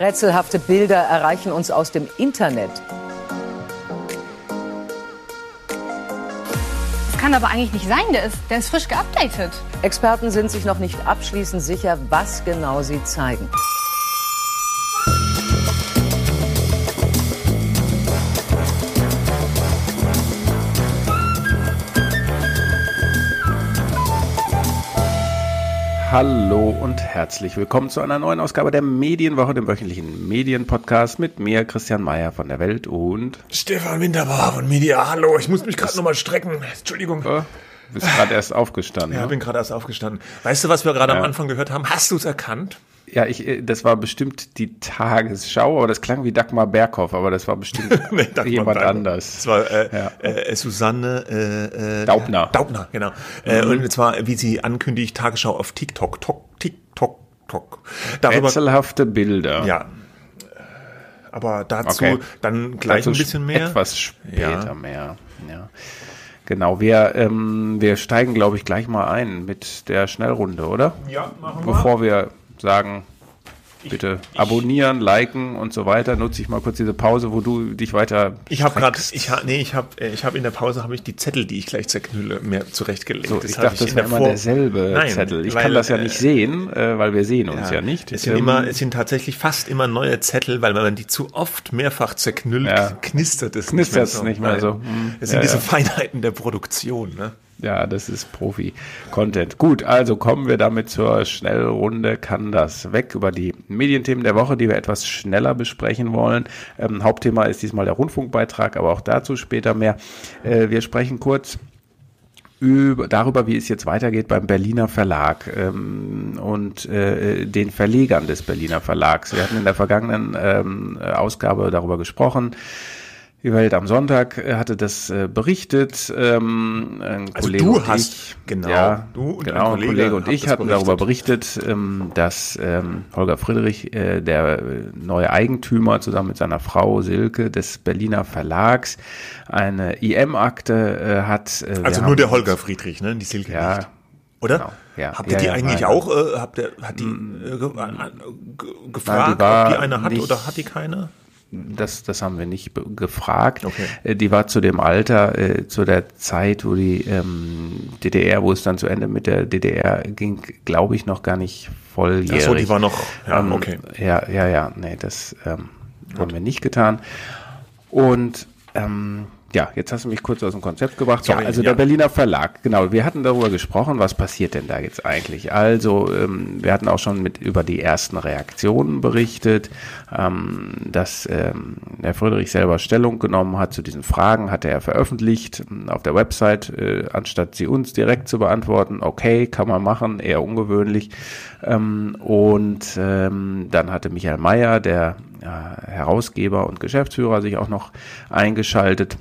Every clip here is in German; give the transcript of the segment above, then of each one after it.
Rätselhafte Bilder erreichen uns aus dem Internet. Das kann aber eigentlich nicht sein, der ist, der ist frisch geupdatet. Experten sind sich noch nicht abschließend sicher, was genau sie zeigen. Hallo und herzlich willkommen zu einer neuen Ausgabe der Medienwoche, dem wöchentlichen Medienpodcast mit mir, Christian Mayer von der Welt und Stefan Winterbar von Media. Hallo, ich muss mich gerade nochmal strecken. Entschuldigung. Oh, bist gerade erst aufgestanden. Ja, ne? bin gerade erst aufgestanden. Weißt du, was wir gerade Ja. am Anfang gehört haben? Hast du es erkannt? Ja, ich, äh, das war bestimmt die Tagesschau, aber das klang wie Dagmar Berghoff, aber das war bestimmt Dagmar jemand Berghoff. anders. Das war äh, Ja. äh, Susanne äh, äh, Daubner. Daubner, genau. Äh, Mhm. und zwar, wie sie ankündigt, Tagesschau auf TikTok. Tok, TikTok, Tok. Darüber, Rätselhafte Bilder. ja. Aber dazu Okay. dann gleich Dazu ein bisschen mehr. Etwas später Ja. mehr. Ja. Genau, wir, ähm, wir steigen, glaube ich, gleich mal ein mit der Schnellrunde, oder? Ja, machen wir. Bevor wir sagen, bitte abonnieren, liken und so weiter, nutze ich mal kurz diese Pause, wo du dich weiter Ich habe gerade, ich ha, nee, ich habe, ich habe in der Pause habe ich die Zettel, die ich gleich zerknülle, mehr zurechtgelegt. So, Das ich habe dachte, das in wäre immer derselbe Nein, Zettel. Ich weil, kann das ja äh, nicht sehen, äh, weil wir sehen uns ja, nicht. Es sind Ähm, immer, es sind tatsächlich fast immer neue Zettel, weil wenn man die zu oft mehrfach zerknüllt, Ja. knistert es Knistert's nicht mehr Nein. so. Hm. Es sind Ja, diese ja. Feinheiten der Produktion, ne? Ja, das ist Profi-Content. Gut, also kommen wir damit zur Schnellrunde. Kann das weg über die Medienthemen der Woche, die wir etwas schneller besprechen wollen. Ähm, Hauptthema ist diesmal der Rundfunkbeitrag, aber auch dazu später mehr. Äh, wir sprechen kurz über, darüber, wie es jetzt weitergeht beim Berliner Verlag ähm, und äh, den Verlegern des Berliner Verlags. Wir hatten in der vergangenen ähm, Ausgabe darüber gesprochen. Die Welt am Sonntag äh, hatte das äh, berichtet. Ähm, ein Also Kollege du und hast- ich, genau, ja, du und genau, ein Kollege Kollege und ich hatten darüber berichtet, ähm, dass ähm, Holger Friedrich, äh, der äh, neue Eigentümer, zusammen mit seiner Frau Silke des Berliner Verlags, eine IM-Akte äh, hat. Äh, wir Also nur der Holger Friedrich, ne? Die Silke Ja, nicht. Oder? genau, ja. Habt ihr Ja, die ja, eigentlich nein. auch, äh, habt ihr, hat die äh, ge ge gefragt, Nein, die war ob die eine hat nicht- oder hat die keine? Das, das haben wir nicht gefragt. Okay. Äh, Die war zu dem Alter, äh, zu der Zeit, wo die ähm, DDR, wo es dann zu Ende mit der DDR ging, glaube ich, noch gar nicht volljährig. Ach so, die war noch, ja, Ähm, okay. Ja, ja, ja, nee, das ähm, haben wir nicht getan. Und ähm, ja, jetzt hast du mich kurz aus dem Konzept gebracht. Sorry, ja, also ja. der Berliner Verlag, genau. Wir hatten darüber gesprochen, was passiert denn da jetzt eigentlich? Also, ähm, wir hatten auch schon mit über die ersten Reaktionen berichtet, ähm, dass ähm, der Friedrich selber Stellung genommen hat zu diesen Fragen, hatte er veröffentlicht ähm, auf der Website, äh, anstatt sie uns direkt zu beantworten. Okay, kann man machen, eher ungewöhnlich. Ähm, und ähm, dann hatte Michael Mayer, der äh, Herausgeber und Geschäftsführer, sich auch noch eingeschaltet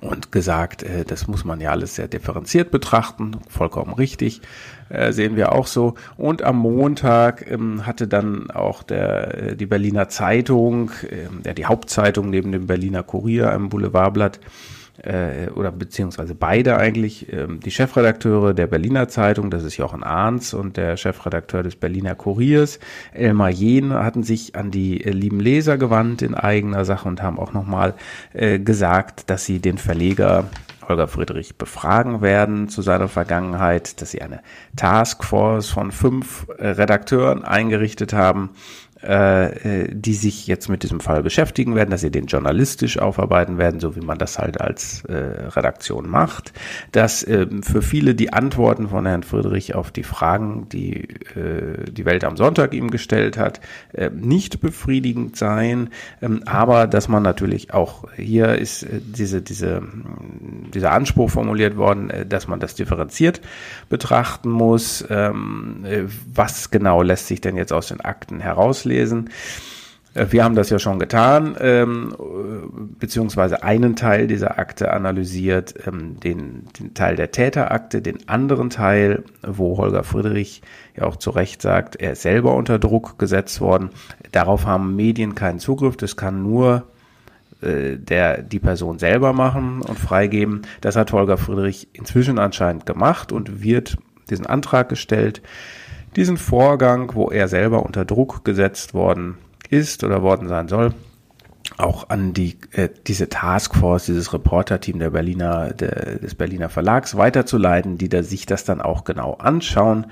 und gesagt, äh, das muss man ja alles sehr differenziert betrachten, vollkommen richtig, äh, sehen wir auch so. Und am Montag ähm, hatte dann auch der, äh, die Berliner Zeitung, ähm, ja, die Hauptzeitung neben dem Berliner Kurier, einem Boulevardblatt, äh, oder beziehungsweise beide eigentlich, ähm, die Chefredakteure der Berliner Zeitung, das ist Jochen Arns und der Chefredakteur des Berliner Kuriers, Elmar Jehn, hatten sich an die äh, lieben Leser gewandt in eigener Sache und haben auch nochmal äh, gesagt, dass sie den Verleger Holger Friedrich befragen werden zu seiner Vergangenheit, dass sie eine Taskforce von fünf äh, Redakteuren eingerichtet haben, die sich jetzt mit diesem Fall beschäftigen werden, dass sie den journalistisch aufarbeiten werden, so wie man das halt als äh, Redaktion macht, dass ähm, für viele die Antworten von Herrn Friedrich auf die Fragen, die äh, die Welt am Sonntag ihm gestellt hat, äh, nicht befriedigend seien, ähm, aber dass man natürlich auch hier ist äh, diese diese mh, dieser Anspruch formuliert worden, äh, dass man das differenziert betrachten muss. Ähm, äh, was genau lässt sich denn jetzt aus den Akten herauslesen? Äh, Wir haben das ja schon getan, ähm, äh, beziehungsweise einen Teil dieser Akte analysiert, ähm, den, den Teil der Täterakte, den anderen Teil, wo Holger Friedrich ja auch zu Recht sagt, er ist selber unter Druck gesetzt worden. Darauf haben Medien keinen Zugriff, das kann nur äh, der die Person selber machen und freigeben. Das hat Holger Friedrich inzwischen anscheinend gemacht und wird diesen Antrag gestellt, diesen Vorgang, wo er selber unter Druck gesetzt worden ist oder worden sein soll, auch an die äh, diese Taskforce, dieses Reporter-Team der Berliner de, des Berliner Verlags weiterzuleiten, die da sich das dann auch genau anschauen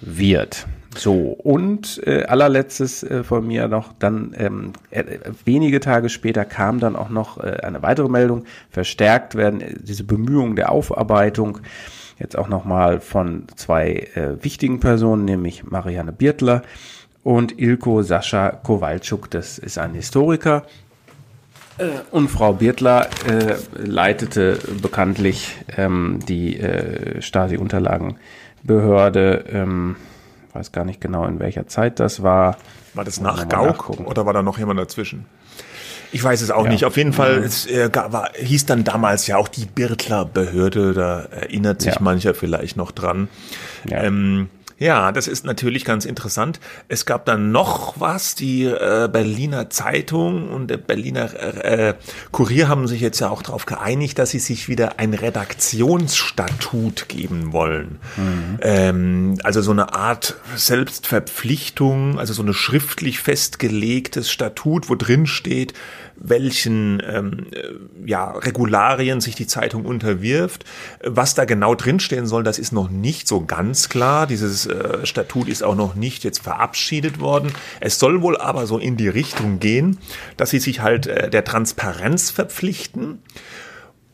wird. So, und äh, allerletztes äh, von mir noch, dann ähm, äh, wenige Tage später kam dann auch noch äh, eine weitere Meldung, verstärkt werden äh, diese Bemühungen der Aufarbeitung, jetzt auch nochmal von zwei äh, wichtigen Personen, nämlich Marianne Biertler und Ilko Sascha Kowalczuk, das ist ein Historiker. Äh, und Frau Biertler äh, leitete bekanntlich ähm, die äh, Stasi-Unterlagenbehörde, ähm, weiß gar nicht genau, in welcher Zeit das war. War das nach Gauck oder war da noch jemand dazwischen? Ich weiß es auch ja. nicht. Auf jeden Fall es, äh, war, hieß dann damals ja auch die Birtler Behörde. Da erinnert sich ja. mancher vielleicht noch dran. Ja. Ähm, ja, das ist natürlich ganz interessant. Es gab dann noch was, die äh, Berliner Zeitung und der Berliner äh, Kurier haben sich jetzt ja auch darauf geeinigt, dass sie sich wieder ein Redaktionsstatut geben wollen. Mhm. Ähm, also so eine Art Selbstverpflichtung, also so eine schriftlich festgelegtes Statut, wo drin steht, welchen ähm, äh, ja, Regularien sich die Zeitung unterwirft. Was da genau drinstehen soll, das ist noch nicht so ganz klar. Dieses äh, Statut ist auch noch nicht jetzt verabschiedet worden. Es soll wohl aber so in die Richtung gehen, dass sie sich halt äh, der Transparenz verpflichten.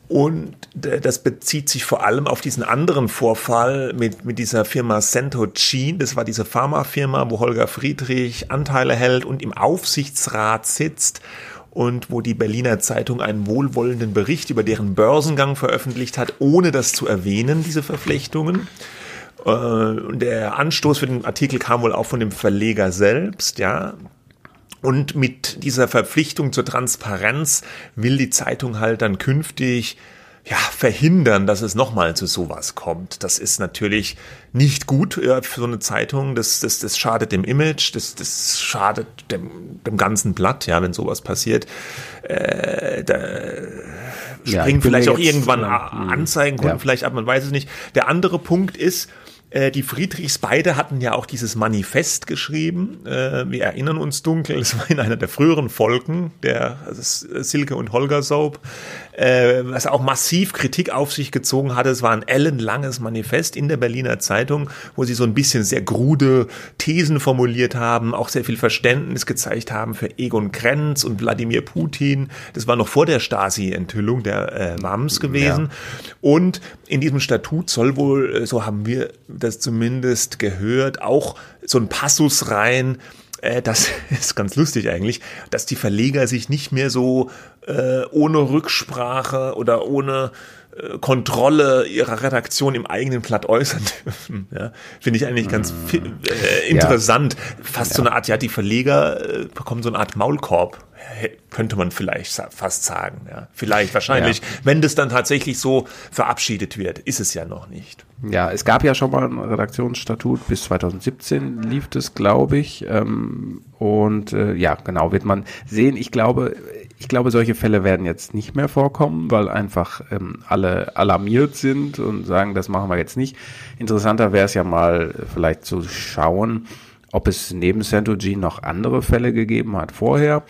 Und äh, das bezieht sich vor allem auf diesen anderen Vorfall mit, mit dieser Firma Centogene. Das war diese Pharmafirma, wo Holger Friedrich Anteile hält und im Aufsichtsrat sitzt und wo die Berliner Zeitung einen wohlwollenden Bericht über deren Börsengang veröffentlicht hat, ohne das zu erwähnen, diese Verflechtungen. Äh, der Anstoß für den Artikel kam wohl auch von dem Verleger selbst, ja. Und mit dieser Verpflichtung zur Transparenz will die Zeitung halt dann künftig ja, verhindern, dass es nochmal zu sowas kommt. Das ist natürlich nicht gut ja, für so eine Zeitung. Das, das, das schadet dem Image, das, das schadet dem, dem ganzen Blatt, ja, wenn sowas passiert. Äh, da springen ja, vielleicht auch irgendwann Anzeigen, ja. vielleicht ab, man weiß es nicht. Der andere Punkt ist, äh, die Friedrichs beide hatten ja auch dieses Manifest geschrieben. Äh, wir erinnern uns dunkel, es war in einer der früheren Folgen der also Silke und Holger Soap, äh, was auch massiv Kritik auf sich gezogen hatte. Es war ein ellenlanges Manifest in der Berliner Zeitung, wo sie so ein bisschen sehr grude Thesen formuliert haben, auch sehr viel Verständnis gezeigt haben für Egon Krenz und Wladimir Putin. Das war noch vor der Stasi-Enthüllung der äh, WAMS gewesen. Ja. Und in diesem Statut soll wohl, so haben wir das zumindest gehört, auch so ein Passus rein, äh, das ist ganz lustig eigentlich, dass die Verleger sich nicht mehr so äh, ohne Rücksprache oder ohne Kontrolle ihrer Redaktion im eigenen Blatt äußern dürfen. Ja, Finde ich eigentlich ganz äh, interessant. Ja. Fast ja. so eine Art, ja, die Verleger äh, bekommen so eine Art Maulkorb, könnte man vielleicht fast sagen. Ja. Vielleicht, wahrscheinlich. Wenn das dann tatsächlich so verabschiedet wird, ist es ja noch nicht. Ja, es gab ja schon mal ein Redaktionsstatut, bis 2017 lief das, glaube ich. Ähm, und äh, ja, genau, wird man sehen. Ich glaube, ich glaube, solche Fälle werden jetzt nicht mehr vorkommen, weil einfach ähm, alle alarmiert sind und sagen, das machen wir jetzt nicht. Interessanter wäre es ja mal vielleicht zu schauen, ob es neben Centogene noch andere Fälle gegeben hat vorher.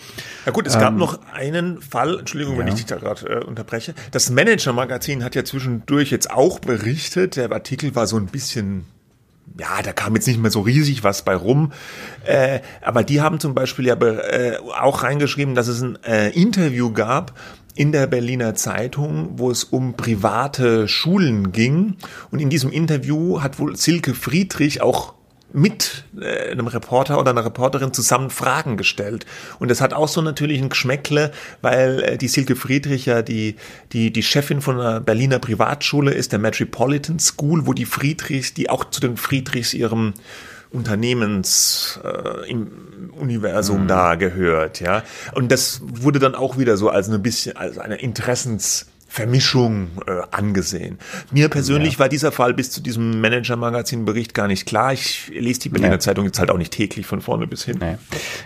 Ja gut, es ähm, gab noch einen Fall, Entschuldigung, ja. wenn ich dich da gerade äh, unterbreche. Das Manager-Magazin hat ja zwischendurch jetzt auch berichtet, der Artikel war so ein bisschen ja, da kam jetzt nicht mehr so riesig was bei rum. Äh, aber die haben zum Beispiel ja äh, auch reingeschrieben, dass es ein äh, Interview gab in der Berliner Zeitung, wo es um private Schulen ging. Und in diesem Interview hat wohl Silke Friedrich auch mit äh, einem Reporter oder einer Reporterin zusammen Fragen gestellt. Und das hat auch so natürlich ein Geschmäckle, weil äh, die Silke Friedrich ja die, die, die Chefin von einer Berliner Privatschule ist, der Metropolitan School, wo die Friedrichs, die auch zu den Friedrichs ihrem Unternehmens äh, im Universum mhm. da gehört, ja. Und das wurde dann auch wieder so als ein bisschen als eine Interessens Vermischung äh, angesehen. Mir persönlich ja. war dieser Fall bis zu diesem Manager-Magazin-Bericht gar nicht klar. Ich lese die Berliner ja. Zeitung jetzt halt auch nicht täglich von vorne bis hin. Nee.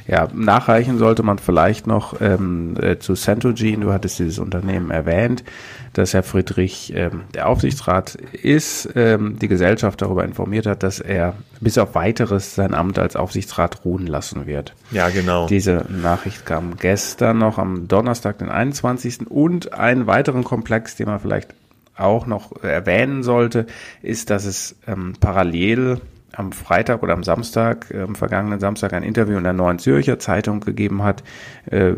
Ja, nachreichen sollte man vielleicht noch ähm, äh, zu Centogene. Du hattest dieses Unternehmen erwähnt, dass Herr Friedrich ähm, der Aufsichtsrat ist, ähm, die Gesellschaft darüber informiert hat, dass er bis auf weiteres sein Amt als Aufsichtsrat ruhen lassen wird. Ja, genau. Diese Nachricht kam gestern noch am Donnerstag, den 21. Und einen weiteren Komplex, den man vielleicht auch noch erwähnen sollte, ist, dass es ähm, parallel am Freitag oder am Samstag, äh, am vergangenen Samstag ein Interview in der Neuen Zürcher Zeitung gegeben hat äh,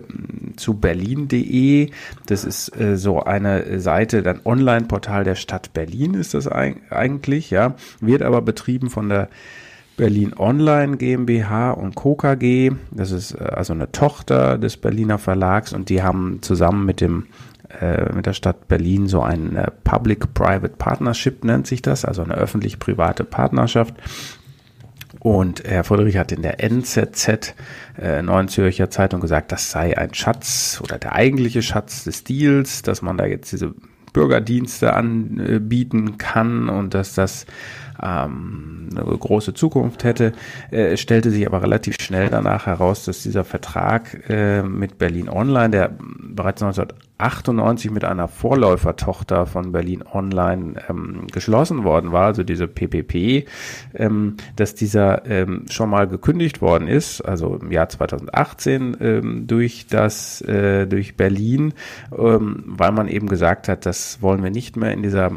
zu berlin.de. Das ist äh, so eine Seite, ein Online-Portal der Stadt Berlin ist das eigentlich, ja, wird aber betrieben von der Berlin Online GmbH und Co. KG. Das ist äh, also eine Tochter des Berliner Verlags und die haben zusammen mit dem äh, mit der Stadt Berlin so ein äh, Public-Private Partnership nennt sich das, also eine öffentlich-private Partnerschaft. Und Herr Friedrich hat in der NZZ, äh, Neuen Zürcher Zeitung, gesagt, das sei ein Schatz oder der eigentliche Schatz des Deals, dass man da jetzt diese Bürgerdienste anbieten kann und dass das ähm, eine große Zukunft hätte. Äh, stellte sich aber relativ schnell danach heraus, dass dieser Vertrag äh, mit Berlin Online, der bereits 1998 mit einer Vorläufertochter von Berlin Online ähm, geschlossen worden war, also diese PPP, ähm, dass dieser ähm, schon mal gekündigt worden ist, also im Jahr 2018 ähm, durch das äh, durch Berlin, ähm, weil man eben gesagt hat, das wollen wir nicht mehr in dieser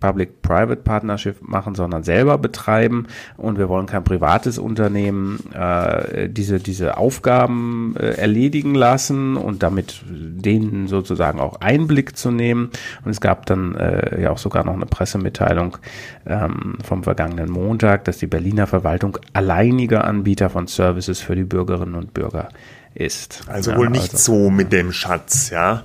Public-Private Partnership machen, sondern selber betreiben. Und wir wollen kein privates Unternehmen äh, diese, diese Aufgaben äh, erledigen lassen und damit denen sozusagen auch Einblick zu nehmen. Und es gab dann äh, ja auch sogar noch eine Pressemitteilung ähm, vom vergangenen Montag, dass die Berliner Verwaltung alleiniger Anbieter von Services für die Bürgerinnen und Bürger ist. Also ja, wohl nicht also. so mit dem Schatz, ja.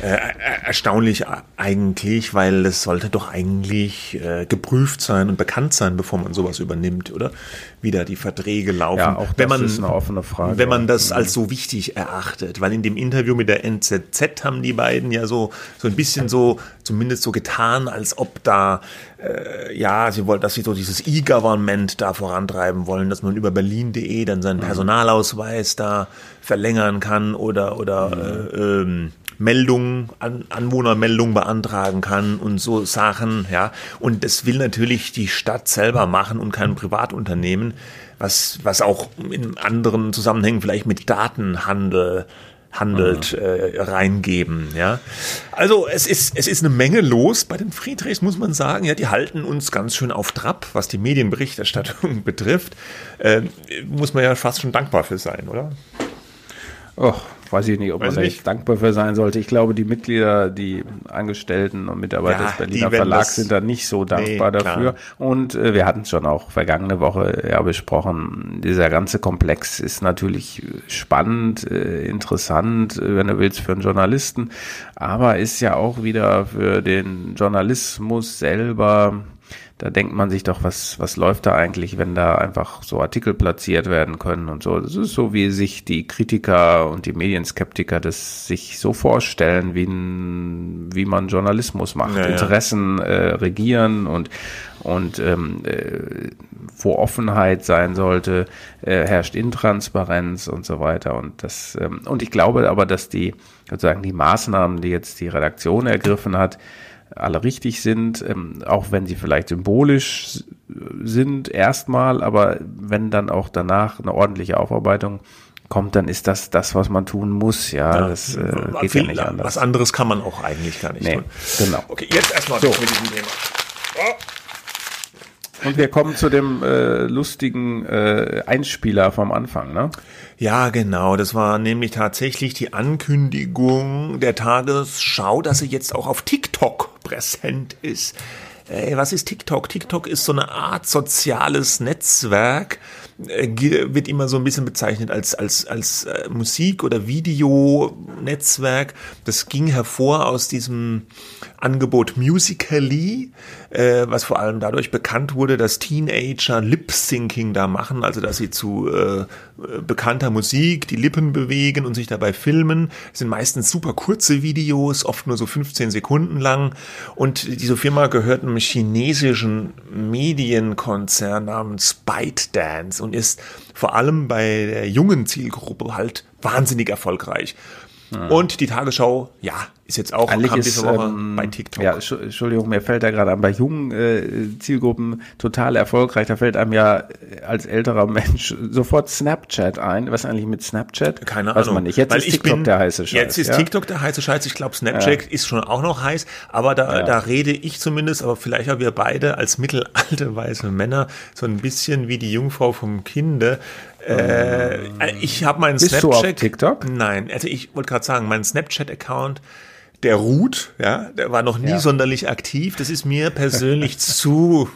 Äh, erstaunlich eigentlich, weil es sollte doch eigentlich äh, geprüft sein und bekannt sein, bevor man sowas übernimmt, oder? Wie da die Verträge laufen. Ja, auch wenn man, ist eine offene Frage. Wenn man das als so wichtig erachtet, weil in dem Interview mit der NZZ haben die beiden ja so, so ein bisschen so, zumindest so getan, als ob da, äh, ja, sie wollen, dass sie so dieses E-Government da vorantreiben wollen, dass man über berlin.de dann seinen mhm. Personalausweis da verlängern kann oder, oder mhm. äh, ähm, Meldungen, An Anwohnermeldungen beantragen kann und so Sachen, ja. Und das will natürlich die Stadt selber machen und kein Privatunternehmen, was, was auch in anderen Zusammenhängen vielleicht mit Datenhandel handelt, äh, reingeben. Ja, also es ist es ist eine Menge los bei den Friedrichs, muss man sagen. Ja, die halten uns ganz schön auf Trab, was die Medienberichterstattung betrifft. Äh, muss man ja fast schon dankbar für sein, oder? Oh, weiß ich nicht, ob weiß man da dankbar für sein sollte. Ich glaube, die Mitglieder, die Angestellten und Mitarbeiter ja, des Berliner Verlags sind da nicht so dankbar nee, dafür. Und äh, wir hatten es schon auch vergangene Woche ja besprochen. Dieser ganze Komplex ist natürlich spannend, äh, interessant, äh, wenn du willst, für einen Journalisten, aber ist ja auch wieder für den Journalismus selber da denkt man sich doch, was, was läuft da eigentlich, wenn da einfach so Artikel platziert werden können und so. Das ist so, wie sich die Kritiker und die Medienskeptiker das sich so vorstellen, wie, wie man Journalismus macht. Ja, Interessen äh, regieren und, und ähm, äh, wo Offenheit sein sollte, äh, herrscht Intransparenz und so weiter. Und das, ähm, und ich glaube aber, dass die sozusagen die Maßnahmen, die jetzt die Redaktion ergriffen hat, alle richtig sind, ähm, auch wenn sie vielleicht symbolisch sind erstmal, aber wenn dann auch danach eine ordentliche Aufarbeitung kommt, dann ist das das, was man tun muss. Ja, ja das äh, geht ja nicht anders. Was anderes kann man auch eigentlich gar nicht nee, tun. Genau. Okay, jetzt erstmal so. mit diesem Thema. Oh. Und wir kommen zu dem äh, lustigen äh, Einspieler vom Anfang, ne? Ja, genau. Das war nämlich tatsächlich die Ankündigung der Tagesschau, dass sie jetzt auch auf TikTok präsent ist. Ey, was ist TikTok? TikTok ist so eine Art soziales Netzwerk, äh, wird immer so ein bisschen bezeichnet als, als, als äh, Musik- oder Videonetzwerk. Das ging hervor aus diesem Angebot Musically, äh, was vor allem dadurch bekannt wurde, dass Teenager Lip-Syncing da machen, also dass sie zu äh, bekannter Musik die Lippen bewegen und sich dabei filmen. Das sind meistens super kurze Videos, oft nur so 15 Sekunden lang. Und diese Firma gehört einem chinesischen Medienkonzern namens ByteDance und ist vor allem bei der jungen Zielgruppe halt wahnsinnig erfolgreich. Und die Tagesschau, ja, Ist jetzt auch Eigentlich ist, diese Woche ähm, bei TikTok. Ja, Entschu- Entschuldigung, mir fällt da gerade an, bei jungen äh, Zielgruppen total erfolgreich, da fällt einem ja äh, als älterer Mensch sofort Snapchat ein. Was eigentlich mit Snapchat? Keine Weiß Ahnung. man nicht. Jetzt Weil ist ich TikTok bin, der heiße Scheiß. Jetzt ist ja? TikTok der heiße Scheiß. Ich glaube, Snapchat ist schon auch noch heiß. Aber da, Ja. da rede ich zumindest, aber vielleicht auch wir beide als mittelalte weiße Männer so ein bisschen wie die Jungfrau vom Kinde. Äh, ich habe meinen Bist du Snapchat. auf TikTok? Nein, also ich wollte gerade sagen, mein Snapchat-Account, der ruht, ja, der war noch nie Ja. sonderlich aktiv. Das ist mir persönlich zu,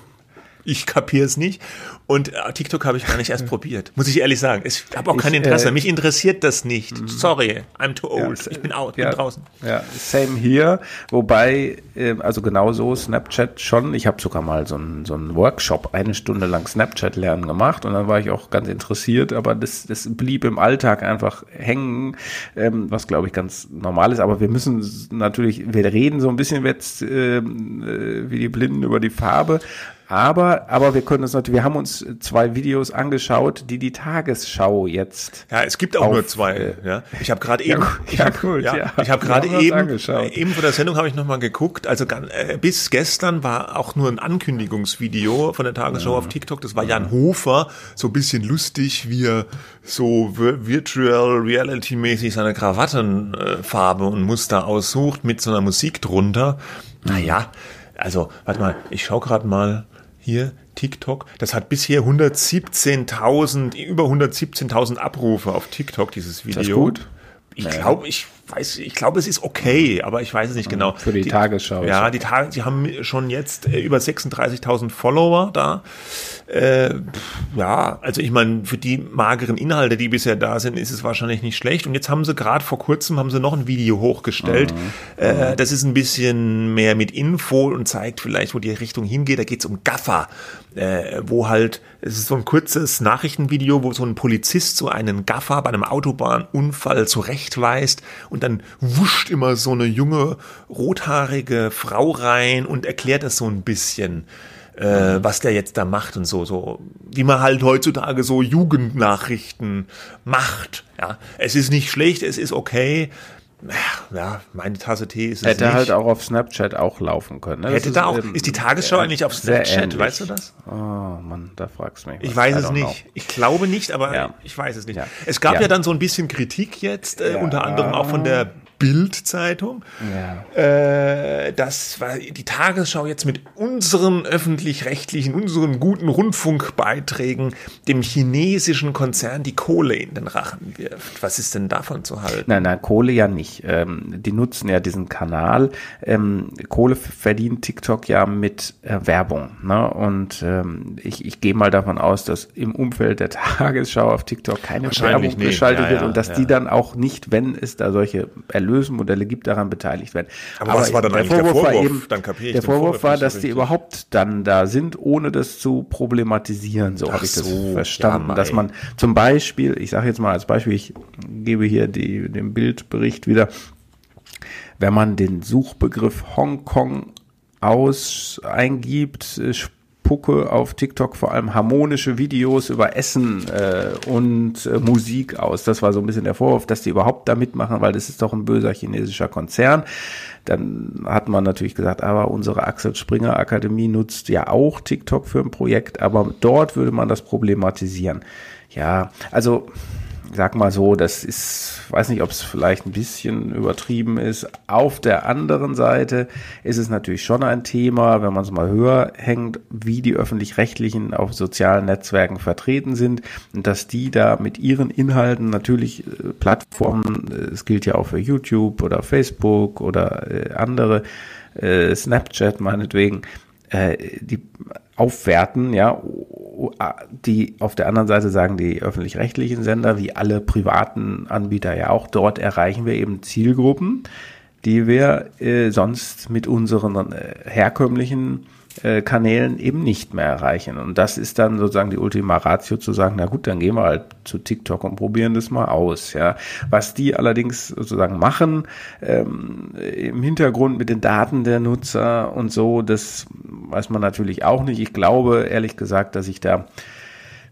ich kapiere es nicht. Und äh, TikTok habe ich gar nicht erst probiert, muss ich ehrlich sagen. Ich habe auch kein Ich, Interesse. äh, Mich interessiert das nicht. Sorry, I'm too old. ich bin out, ja, bin draußen. Ja, same hier. Wobei, äh, also genauso Snapchat schon. Ich habe sogar mal so einen so einen Workshop, eine Stunde lang Snapchat lernen gemacht und dann war ich auch ganz interessiert, aber das, das blieb im Alltag einfach hängen, ähm, was glaube ich ganz normal ist. Aber wir müssen natürlich, wir reden so ein bisschen jetzt ähm, äh, wie die Blinden über die Farbe. Aber, aber wir können uns natürlich, wir haben uns zwei Videos angeschaut, die die Tagesschau jetzt Ja, es gibt auch Auf, nur zwei. äh, ja. Ich habe gerade ja, eben, ich ja, hab, gut, ja, ja. ich habe Wir gerade eben, äh, eben vor der Sendung habe ich noch mal geguckt. Also äh, bis gestern war auch nur ein Ankündigungsvideo von der Tagesschau auf TikTok. Das war Jan Hofer, so ein bisschen lustig, wie er so vi- virtual reality mäßig seine Krawattenfarbe und Muster aussucht mit so einer Musik drunter. Naja, also warte mal, ich schaue gerade mal hier TikTok. Das hat bisher 117.000, über 117.000 Abrufe auf TikTok, dieses Video. das gut? Ich glaube, ich weiß, ich glaube, es ist okay, aber ich weiß es nicht genau. Für die Tagesschau ist Ja, die Tage, die haben schon jetzt äh, über 36.000 Follower da. Äh, ja, also ich meine, für die mageren Inhalte, die bisher da sind, ist es wahrscheinlich nicht schlecht. Und jetzt haben sie gerade vor kurzem haben sie noch ein Video hochgestellt. Mhm. Äh, das ist ein bisschen mehr mit Info und zeigt vielleicht, wo die Richtung hingeht. Da geht es um Gaffer, äh, wo halt, es ist so ein kurzes Nachrichtenvideo, wo so ein Polizist so einen Gaffer bei einem Autobahnunfall zurechtweist und dann wuscht immer so eine junge, rothaarige Frau rein und erklärt es so ein bisschen äh, was der jetzt da macht und so, so, wie man halt heutzutage so Jugendnachrichten macht. Ja, es ist nicht schlecht, es ist okay. Ja, meine Tasse Tee ist es Hätte nicht. halt auch auf Snapchat auch laufen können. Ne? Hätte da auch, ist die Tagesschau äh, eigentlich auf Snapchat, weißt du das? Oh Mann, da fragst du mich. Ich was. weiß I es nicht. know. Ich glaube nicht, aber Ja. ich weiß es nicht. Ja. Es gab ja. Ja. dann so ein bisschen Kritik jetzt, äh, unter anderem auch von der Bild-Zeitung, Ja. äh, die Tagesschau jetzt mit unseren öffentlich-rechtlichen, unseren guten Rundfunkbeiträgen dem chinesischen Konzern die Kohle in den Rachen wirft. Was ist denn davon zu halten? Nein, nein, Kohle ja nicht. Ähm, die nutzen ja diesen Kanal. Ähm, Kohle verdient TikTok ja mit äh, Werbung. Ne? Und ähm, ich, ich gehe mal davon aus, dass im Umfeld der Tagesschau auf TikTok keine Werbung geschaltet Ja, wird ja, und dass die dann auch nicht, wenn es da solche Erlösmodelle gibt, daran beteiligt werden. Aber was war dann eigentlich der war Vorwurf? Dann kapiere ich der Vorwurf Vorwurf war, dass die richtig. überhaupt dann da sind, ohne das zu problematisieren. So habe ich das so, verstanden, ja, dass man zum Beispiel, ich sage jetzt mal als Beispiel, ich gebe hier die, den Bildbericht wieder, wenn man den Suchbegriff Hongkong aus eingibt, äh, spucke auf TikTok vor allem harmonische Videos über Essen äh, und äh, Musik aus. Das war so ein bisschen der Vorwurf, dass die überhaupt da mitmachen, weil das ist doch ein böser chinesischer Konzern. Dann hat man natürlich gesagt, aber unsere Axel Springer Akademie nutzt ja auch TikTok für ein Projekt, aber dort würde man das problematisieren. Ja, also sag mal so, das ist, weiß nicht, ob es vielleicht ein bisschen übertrieben ist. Auf der anderen Seite ist es natürlich schon ein Thema, wenn man es mal höher hängt, wie die öffentlich-rechtlichen auf sozialen Netzwerken vertreten sind und dass die da mit ihren Inhalten natürlich äh, Plattformen, äh, es gilt ja auch für YouTube oder Facebook oder äh, andere, Snapchat meinetwegen, äh, die aufwerten, ja, die auf der anderen Seite sagen die öffentlich-rechtlichen Sender, wie alle privaten Anbieter ja auch, dort erreichen wir eben Zielgruppen, die wir äh, sonst mit unseren äh, herkömmlichen äh, Kanälen eben nicht mehr erreichen. Und das ist dann sozusagen die Ultima Ratio zu sagen, na gut, dann gehen wir halt zu TikTok und probieren das mal aus. Ja, was die allerdings sozusagen machen ähm, im Hintergrund mit den Daten der Nutzer und so, das weiß man natürlich auch nicht. Ich glaube ehrlich gesagt, dass ich da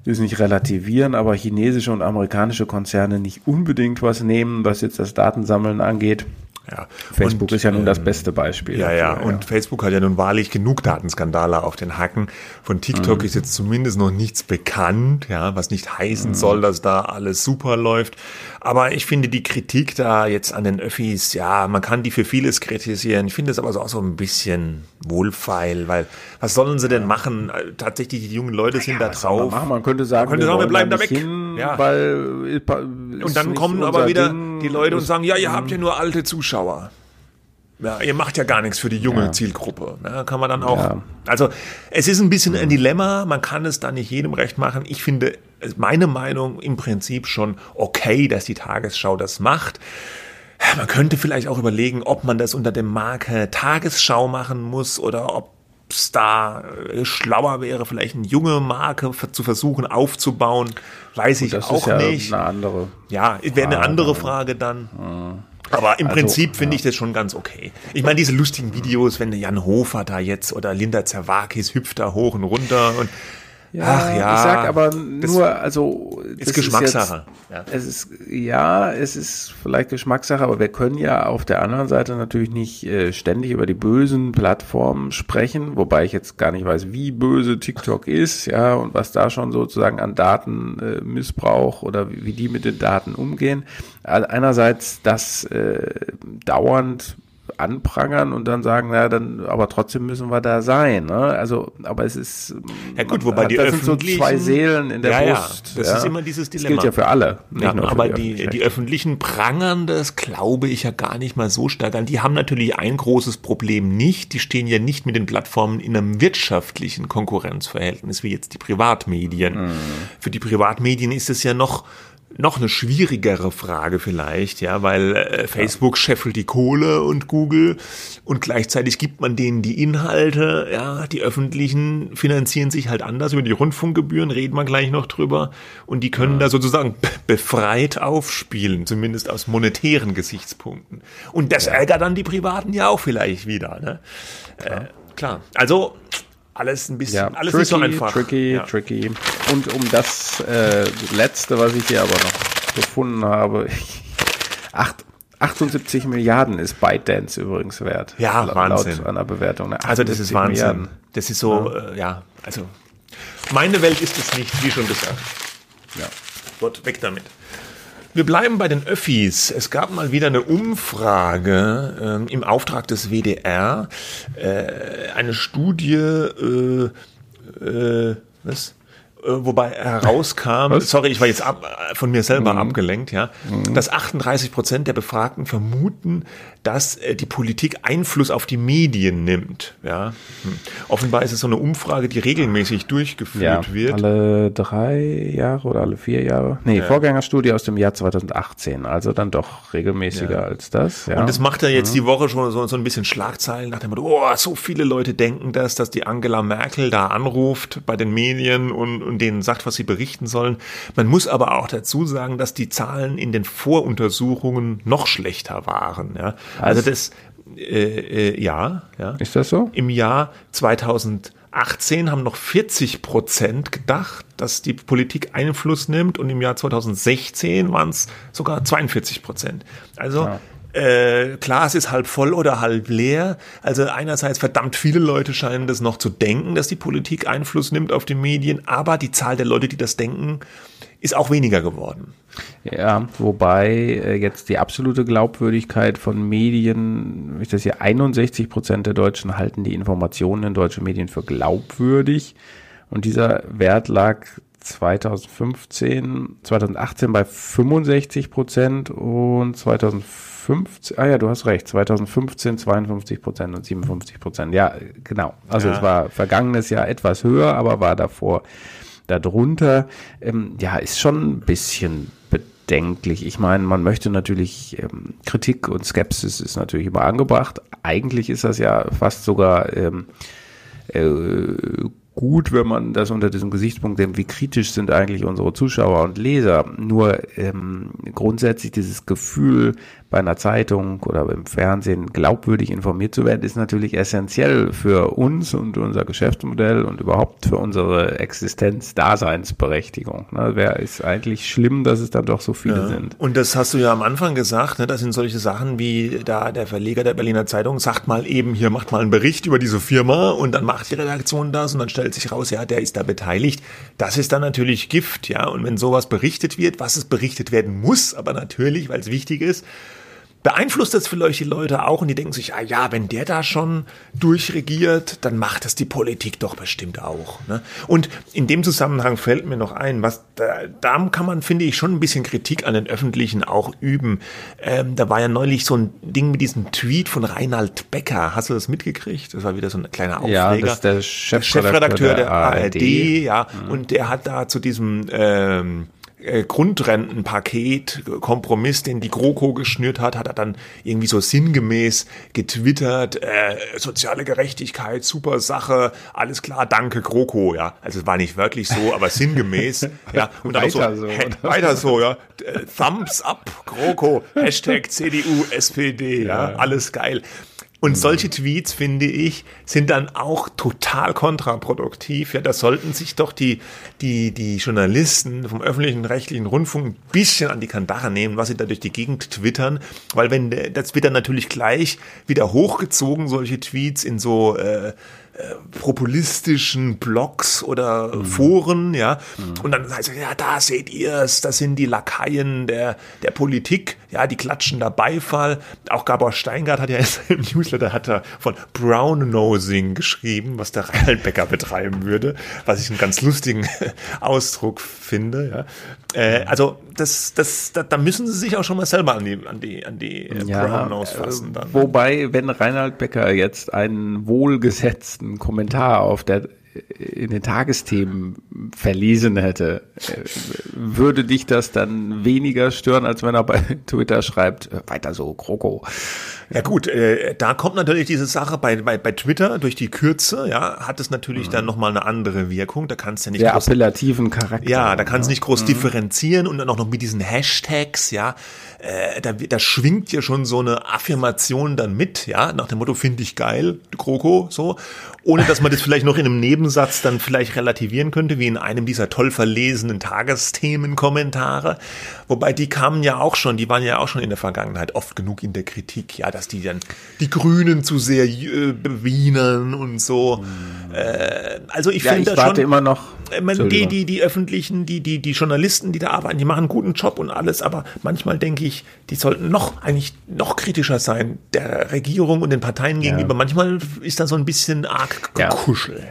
will nicht relativieren, aber chinesische und amerikanische Konzerne nicht unbedingt was nehmen, was jetzt das Datensammeln angeht. Ja. Facebook und, ist ja nun das ähm, beste Beispiel. Ja, ja, und ja. Facebook hat ja nun wahrlich genug Datenskandale auf den Hacken. Von TikTok mhm. ist jetzt zumindest noch nichts bekannt, ja, was nicht heißen mhm. soll, dass da alles super läuft. Aber ich finde die Kritik da jetzt an den Öffis, ja, man kann die für vieles kritisieren. Ich finde es aber auch so ein bisschen wohlfeil, weil was sollen sie denn machen? Tatsächlich, die jungen Leute sind ja, da drauf. Man, man, könnte sagen, man könnte sagen wir bleiben da weg. Hin, ja. weil, und dann kommen aber wieder Ding, die Leute und sagen, ja, ihr habt ja nur alte Zuschauer. Ja, ihr macht ja gar nichts für die junge ja. Zielgruppe. Ja, kann man dann auch. Ja. Also es ist ein bisschen ein Dilemma. Man kann es da nicht jedem recht machen. Ich finde, meine Meinung im Prinzip schon okay, dass die Tagesschau das macht. Man könnte vielleicht auch überlegen, ob man das unter dem Marke Tagesschau machen muss oder ob es da äh, schlauer wäre, vielleicht eine junge Marke zu versuchen aufzubauen. Weiß ich das auch ja nicht. Eine andere. Ja, wäre eine andere Frage dann. Ja. Aber im also, Prinzip finde ja. ich das schon ganz okay. Ich meine, diese lustigen Videos, wenn Jan Hofer da jetzt oder Linda Zerwakis hüpft da hoch und runter und ja, Ach ja. Ich sag aber nur, also. Ist Geschmackssache. Ist jetzt, ja. Es ist, ja, es ist vielleicht Geschmackssache, aber wir können ja auf der anderen Seite natürlich nicht äh, ständig über die bösen Plattformen sprechen, wobei ich jetzt gar nicht weiß, wie böse TikTok ist, ja, und was da schon sozusagen an Datenmissbrauch äh, oder wie, wie die mit den Daten umgehen. Also einerseits, dass äh, dauernd anprangern und dann sagen, na dann, aber trotzdem müssen wir da sein. Ne? Also, aber es ist, ja gut, wobei die das sind so zwei Seelen in der ja, Brust. Ja, das ja. ist immer dieses Dilemma. Das gilt ja für alle. Ja, aber die, die, die öffentlichen prangern das, glaube ich ja gar nicht mal so stark an. Die haben natürlich ein großes Problem nicht. Die stehen ja nicht mit den Plattformen in einem wirtschaftlichen Konkurrenzverhältnis wie jetzt die Privatmedien. Mhm. Für die Privatmedien ist es ja noch noch eine schwierigere Frage vielleicht, ja, weil äh, Facebook scheffelt die Kohle und Google und gleichzeitig gibt man denen die Inhalte, ja, die öffentlichen finanzieren sich halt anders über die Rundfunkgebühren, reden wir gleich noch drüber und die können ja. da sozusagen befreit aufspielen, zumindest aus monetären Gesichtspunkten. Und das ja. ärgert dann die Privaten ja auch vielleicht wieder, ne? Äh, klar. Also alles ein bisschen, ja, alles tricky, nicht so einfach. Tricky, ja. tricky. Und um das äh, letzte, was ich hier aber noch gefunden habe, acht, 78 Milliarden ist ByteDance übrigens wert. Ja, laut, Wahnsinn. Laut einer Bewertung. Also das ist Wahnsinn. Milliarden. Das ist so, ja. Äh, ja, also meine Welt ist es nicht, wie schon gesagt. Ja. Gott, weg damit. Wir bleiben bei den Öffis. Es gab mal wieder eine Umfrage äh, im Auftrag des WDR, äh, eine Studie, äh, äh, was? Äh, wobei herauskam, Was? sorry, ich war jetzt ab, von mir selber mhm. abgelenkt, ja, mhm. dass 38 Prozent der Befragten vermuten, dass äh, die Politik Einfluss auf die Medien nimmt. Ja. Hm. Offenbar ist es so eine Umfrage, die regelmäßig durchgeführt ja, wird. Alle drei Jahre oder alle vier Jahre? Nee, ja. Vorgängerstudie aus dem Jahr 2018, also dann doch regelmäßiger ja. als das. Ja. Und das macht ja jetzt mhm. die Woche schon so, so ein bisschen Schlagzeilen nach dem Motto, oh, so viele Leute denken das, dass die Angela Merkel da anruft bei den Medien und, und denen sagt, was sie berichten sollen. Man muss aber auch dazu sagen, dass die Zahlen in den Voruntersuchungen noch schlechter waren. Ja. Also das, äh, äh, ja, ja. Ist das so? Im Jahr 2018 haben noch 40 Prozent gedacht, dass die Politik Einfluss nimmt und im Jahr 2016 waren es sogar 42 Prozent. Also ja. Äh, Glas ist halb voll oder halb leer. Also einerseits verdammt viele Leute scheinen das noch zu denken, dass die Politik Einfluss nimmt auf die Medien, aber die Zahl der Leute, die das denken, ist auch weniger geworden. Ja, wobei äh, jetzt die absolute Glaubwürdigkeit von Medien, ich das hier 61 Prozent der Deutschen halten die Informationen in deutschen Medien für glaubwürdig und dieser Wert lag 2015, 2018 bei 65 Prozent und 2015, ah ja, du hast recht, 2015 52 Prozent und 57 Prozent. Ja, genau. Also ja. es war vergangenes Jahr etwas höher, aber war davor darunter. Ähm, ja, ist schon ein bisschen bedenklich. Ich meine, man möchte natürlich, ähm, Kritik und Skepsis ist natürlich immer angebracht. Eigentlich ist das ja fast sogar ähm, äh, gut, wenn man das unter diesem Gesichtspunkt denkt, wie kritisch sind eigentlich unsere Zuschauer und Leser. Nur ähm, grundsätzlich dieses Gefühl, bei einer Zeitung oder im Fernsehen glaubwürdig informiert zu werden, ist natürlich essentiell für uns und unser Geschäftsmodell und überhaupt für unsere Existenz, Daseinsberechtigung. Ne, Wäre ist eigentlich schlimm, dass es dann doch so viele ja. sind. Und das hast du ja am Anfang gesagt, ne? das sind solche Sachen wie da der Verleger der Berliner Zeitung sagt mal eben hier, macht mal einen Bericht über diese Firma und dann macht die Redaktion das und dann stellt sich raus, ja, der ist da beteiligt. Das ist dann natürlich Gift, ja. Und wenn sowas berichtet wird, was es berichtet werden muss, aber natürlich, weil es wichtig ist, beeinflusst das vielleicht die Leute auch und die denken sich, ah ja, wenn der da schon durchregiert, dann macht das die Politik doch bestimmt auch. Ne? Und in dem Zusammenhang fällt mir noch ein, was da, da kann man, finde ich, schon ein bisschen Kritik an den Öffentlichen auch üben. Ähm, da war ja neulich so ein Ding mit diesem Tweet von Reinhard Becker. Hast du das mitgekriegt? Das war wieder so ein kleiner Aufreger. Ja, das ist der Chefredakteur, Chefredakteur der, der, ARD. ARD ja, mhm. und der hat da zu diesem ähm, äh, Grundrentenpaket, Kompromiss, den die GroKo geschnürt hat, hat er dann irgendwie so sinngemäß getwittert, äh, soziale Gerechtigkeit, super Sache, alles klar, danke GroKo, ja. Also es war nicht wirklich so, aber sinngemäß, ja. Und dann weiter so, so weiter so, ja. Äh, Thumbs up, GroKo, Hashtag CDU, SPD, ja, ja. alles geil. Und mhm. solche Tweets, finde ich, sind dann auch total kontraproduktiv. Ja, da sollten sich doch die, die, die Journalisten vom öffentlichen rechtlichen Rundfunk ein bisschen an die Kandare nehmen, was sie da durch die Gegend twittern. Weil wenn, das wird dann natürlich gleich wieder hochgezogen, solche Tweets in so, äh, äh, populistischen Blogs oder mhm. Foren, ja. Mhm. Und dann heißt es, ja, da seht ihr es, das sind die Lakaien der, der Politik, ja, die klatschen da Beifall. Auch Gabor Steingart hat ja im Newsletter hat er von Brown Nosing geschrieben, was der Reinhard Becker betreiben würde, was ich einen ganz lustigen Ausdruck finde, ja. Äh, also das, das, da, da müssen sie sich auch schon mal selber an die, an die, an die äh, ja, Brown Nose fassen. Dann. Wobei, wenn Reinhard Becker jetzt einen wohlgesetzten einen Kommentar auf der in den Tagesthemen verlesen hätte, würde dich das dann weniger stören, als wenn er bei Twitter schreibt, äh, weiter so, Kroko. Ja gut, äh, da kommt natürlich diese Sache bei, bei, bei Twitter durch die Kürze, ja, hat es natürlich mhm. dann nochmal eine andere Wirkung. Da kannst du ja nicht Der groß, appellativen Charakter. Ja, da kannst du nicht groß mhm. differenzieren und dann auch noch mit diesen Hashtags, ja, äh, da, da schwingt ja schon so eine Affirmation dann mit, ja, nach dem Motto, finde ich geil, Kroko, so ohne dass man das vielleicht noch in einem Nebensatz dann vielleicht relativieren könnte, wie in einem dieser toll verlesenen Tagesthemenkommentare. Wobei die kamen ja auch schon, die waren ja auch schon in der Vergangenheit oft genug in der Kritik, ja, dass die dann die Grünen zu sehr äh, bewienern und so. Hm. Äh, also ich ja, finde ich warte schon, immer noch. Äh, man, die, die, die öffentlichen, die, die, die Journalisten, die da arbeiten, die machen einen guten Job und alles, aber manchmal denke ich, die sollten noch eigentlich noch kritischer sein der Regierung und den Parteien gegenüber. Ja. Manchmal ist da so ein bisschen arg Kuschel. Ja.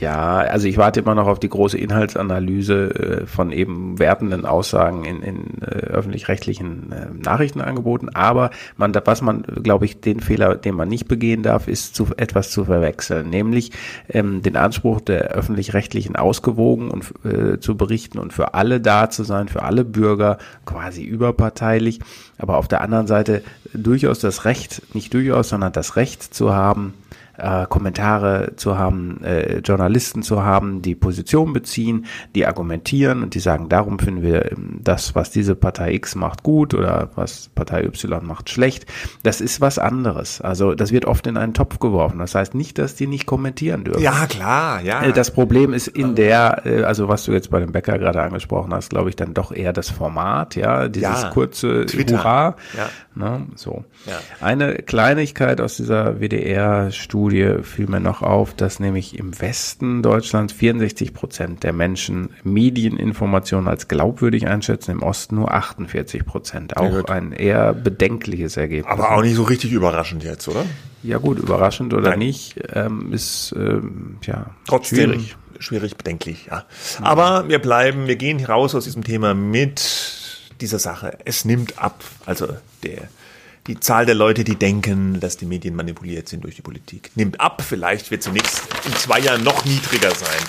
Ja, also ich warte immer noch auf die große Inhaltsanalyse äh, von eben wertenden Aussagen in, in äh, öffentlich-rechtlichen äh, Nachrichtenangeboten. Aber man, was man, glaube ich, den Fehler, den man nicht begehen darf, ist zu, etwas zu verwechseln, nämlich ähm, den Anspruch der öffentlich-rechtlichen ausgewogen und äh, zu berichten und für alle da zu sein, für alle Bürger quasi überparteilich. Aber auf der anderen Seite durchaus das Recht, nicht durchaus, sondern das Recht zu haben, äh, Kommentare zu haben, äh, Journalisten zu haben, die Position beziehen, die argumentieren und die sagen, darum finden wir ähm, das, was diese Partei X macht, gut oder was Partei Y macht schlecht. Das ist was anderes. Also das wird oft in einen Topf geworfen. Das heißt nicht, dass die nicht kommentieren dürfen. Ja, klar, ja. Äh, das Problem ist in der, äh, also was du jetzt bei dem Bäcker gerade angesprochen hast, glaube ich, dann doch eher das Format, ja, dieses ja, kurze Twitter. Hurra. Ja. Ne, so. Ja. Eine Kleinigkeit aus dieser WDR-Studie fiel mir noch auf, dass nämlich im Westen Deutschlands 64 Prozent der Menschen Medieninformationen als glaubwürdig einschätzen, im Osten nur 48 Prozent. Auch ein eher bedenkliches Ergebnis. Aber auch nicht so richtig überraschend jetzt, oder? Ja gut, überraschend oder Nein. nicht, ähm, ist ähm, ja trotzdem schwierig. schwierig, bedenklich, ja. Aber wir bleiben, wir gehen raus aus diesem Thema mit dieser Sache. Es nimmt ab. Also der, die Zahl der Leute, die denken, dass die Medien manipuliert sind durch die Politik, nimmt ab. Vielleicht wird sie nächst, in zwei Jahren noch niedriger sein.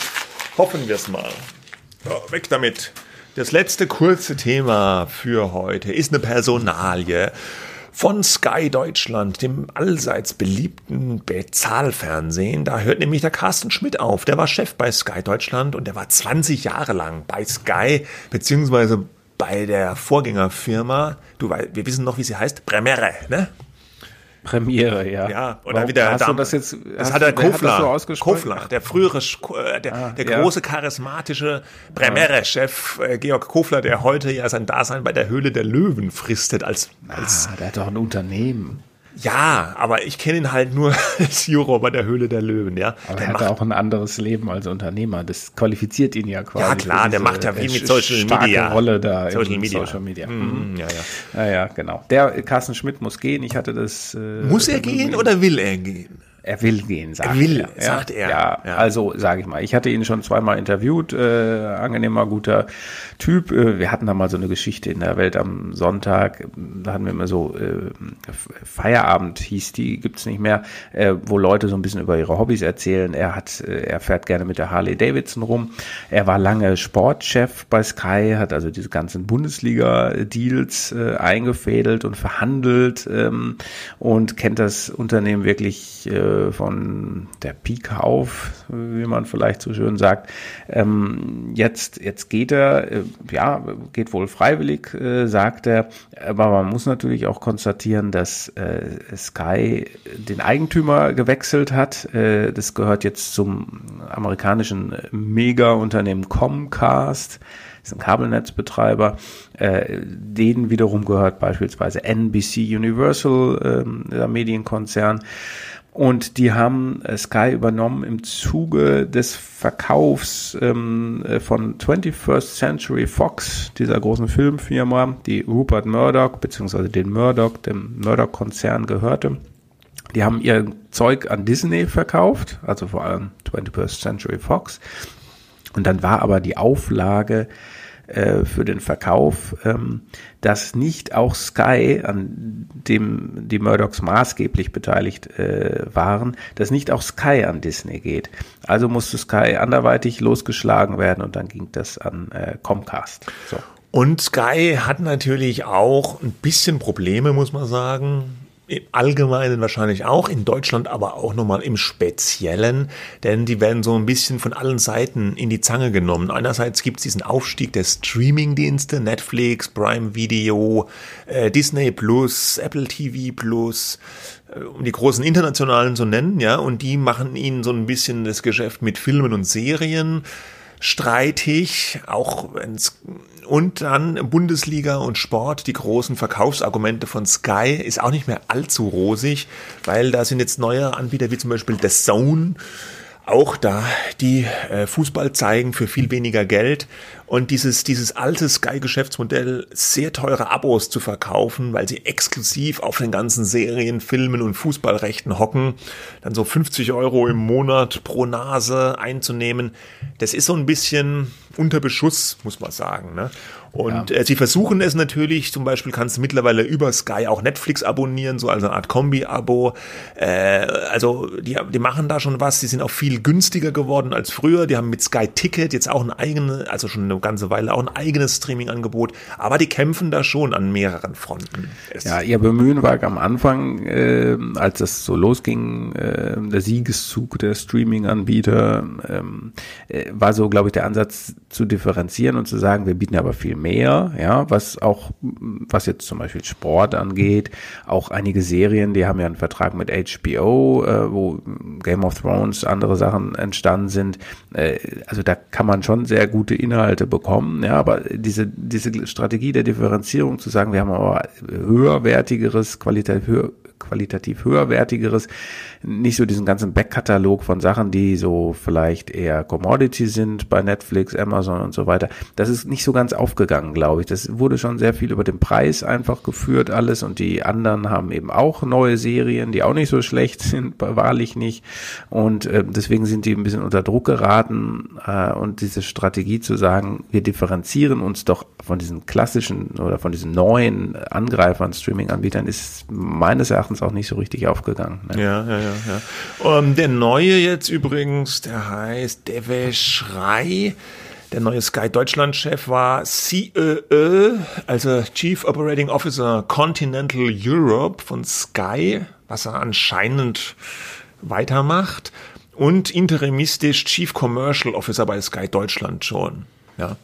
Hoffen wir es mal. Ja, weg damit. Das letzte kurze Thema für heute ist eine Personalie von Sky Deutschland, dem allseits beliebten Bezahlfernsehen. Da hört nämlich der Carsten Schmidt auf. Der war Chef bei Sky Deutschland und der war 20 Jahre lang bei Sky, beziehungsweise bei der Vorgängerfirma. Du, wir wissen noch, wie sie heißt. Premiere, ne? Premiere, ja. Ja, oder Warum, wieder hast das jetzt, das hat der Kofler, so Kofler, der frühere, äh, der, ah, der ja. große charismatische Premiere-Chef äh, Georg Kofler, der heute ja sein Dasein bei der Höhle der Löwen fristet als, als ah, der hat doch ein Unternehmen. Ja, aber ich kenne ihn halt nur als Juror bei der Höhle der Löwen, ja. Aber der er hat auch ein anderes Leben als Unternehmer. Das qualifiziert ihn ja quasi. Ja, klar, der macht ja wie mit Social Media. Rolle da Social Media. Social Media. Mhm. Ja, ja. ja, ja, genau. Der Carsten Schmidt muss gehen. Ich hatte das. Äh, muss er gehen oder will er gehen? Er will gehen, sagt er. Will, er, sagt er. Ja, ja. also sage ich mal, ich hatte ihn schon zweimal interviewt, äh, angenehmer, guter Typ. Äh, wir hatten da mal so eine Geschichte in der Welt am Sonntag, da hatten wir immer so äh, Feierabend hieß die, gibt's nicht mehr, äh, wo Leute so ein bisschen über ihre Hobbys erzählen. Er hat, er fährt gerne mit der Harley Davidson rum. Er war lange Sportchef bei Sky, hat also diese ganzen Bundesliga-Deals eingefädelt und verhandelt ähm, und kennt das Unternehmen wirklich von der Pike auf, wie man vielleicht so schön sagt. Ähm, jetzt, jetzt geht er, ja, geht wohl freiwillig, äh, sagt er, aber man muss natürlich auch konstatieren, dass äh, Sky den Eigentümer gewechselt hat. Äh, das gehört jetzt zum amerikanischen Mega-Unternehmen Comcast ist ein Kabelnetzbetreiber. Äh, denen wiederum gehört beispielsweise NBC Universal, äh, der Medienkonzern. Und die haben äh, Sky übernommen im Zuge des Verkaufs ähm, äh, von 21st Century Fox, dieser großen Filmfirma, die Rupert Murdoch, beziehungsweise den Murdoch, dem Murdoch-Konzern gehörte. Die haben ihr Zeug an Disney verkauft, also vor allem 21st Century Fox. Und dann war aber die Auflage, äh, für den Verkauf, ähm, dass nicht auch Sky, an dem die Murdochs maßgeblich beteiligt äh, waren, dass nicht auch Sky an Disney geht. Also musste Sky anderweitig losgeschlagen werden und dann ging das an äh, Comcast. So. Und Sky hat natürlich auch ein bisschen Probleme, muss man sagen im Allgemeinen wahrscheinlich auch, in Deutschland aber auch nochmal im Speziellen, denn die werden so ein bisschen von allen Seiten in die Zange genommen. Einerseits gibt es diesen Aufstieg der Streaming-Dienste, Netflix, Prime Video, äh, Disney Plus, Apple TV Plus, äh, um die großen internationalen zu nennen, ja, und die machen ihnen so ein bisschen das Geschäft mit Filmen und Serien streitig, auch wenn es und dann Bundesliga und Sport, die großen Verkaufsargumente von Sky ist auch nicht mehr allzu rosig, weil da sind jetzt neue Anbieter wie zum Beispiel The Zone, auch da die äh, Fußball zeigen für viel weniger Geld und dieses, dieses alte Sky-Geschäftsmodell, sehr teure Abos zu verkaufen, weil sie exklusiv auf den ganzen Serien, Filmen und Fußballrechten hocken, dann so 50 Euro im Monat pro Nase einzunehmen, das ist so ein bisschen unter Beschuss, muss man sagen. Ne? Und ja. äh, sie versuchen es natürlich, zum Beispiel kannst du mittlerweile über Sky auch Netflix abonnieren, so als eine Art Kombi-Abo. Äh, also die, die machen da schon was, die sind auch viel günstiger geworden als früher. Die haben mit Sky Ticket jetzt auch ein eigenes, also schon eine ganze Weile auch ein eigenes Streaming-Angebot, aber die kämpfen da schon an mehreren Fronten. Es ja, ihr Bemühen war am Anfang, äh, als das so losging, äh, der Siegeszug der Streaming-Anbieter, ähm, äh, war so, glaube ich, der Ansatz zu differenzieren und zu sagen, wir bieten aber viel mehr, ja, was auch, was jetzt zum Beispiel Sport angeht, auch einige Serien, die haben ja einen Vertrag mit HBO, äh, wo Game of Thrones, andere Sachen entstanden sind. Äh, also da kann man schon sehr gute Inhalte bekommen, ja, aber diese, diese Strategie der Differenzierung zu sagen, wir haben aber höherwertigeres, qualitativ qualitativ höherwertigeres, nicht so diesen ganzen Backkatalog von Sachen, die so vielleicht eher Commodity sind bei Netflix, Amazon und so weiter. Das ist nicht so ganz aufgegangen, glaube ich. Das wurde schon sehr viel über den Preis einfach geführt alles und die anderen haben eben auch neue Serien, die auch nicht so schlecht sind, wahrlich nicht. Und äh, deswegen sind die ein bisschen unter Druck geraten äh, und diese Strategie zu sagen, wir differenzieren uns doch von diesen klassischen oder von diesen neuen Angreifern, Streaming-Anbietern, ist meines Erachtens auch nicht so richtig aufgegangen. Ne? Ja, ja, ja ja. Ähm, der neue jetzt übrigens, der heißt Devesh Rai. der neue Sky Deutschland-Chef war COO, also Chief Operating Officer Continental Europe von Sky, was er anscheinend weitermacht. Und interimistisch Chief Commercial Officer bei Sky Deutschland schon. Ja,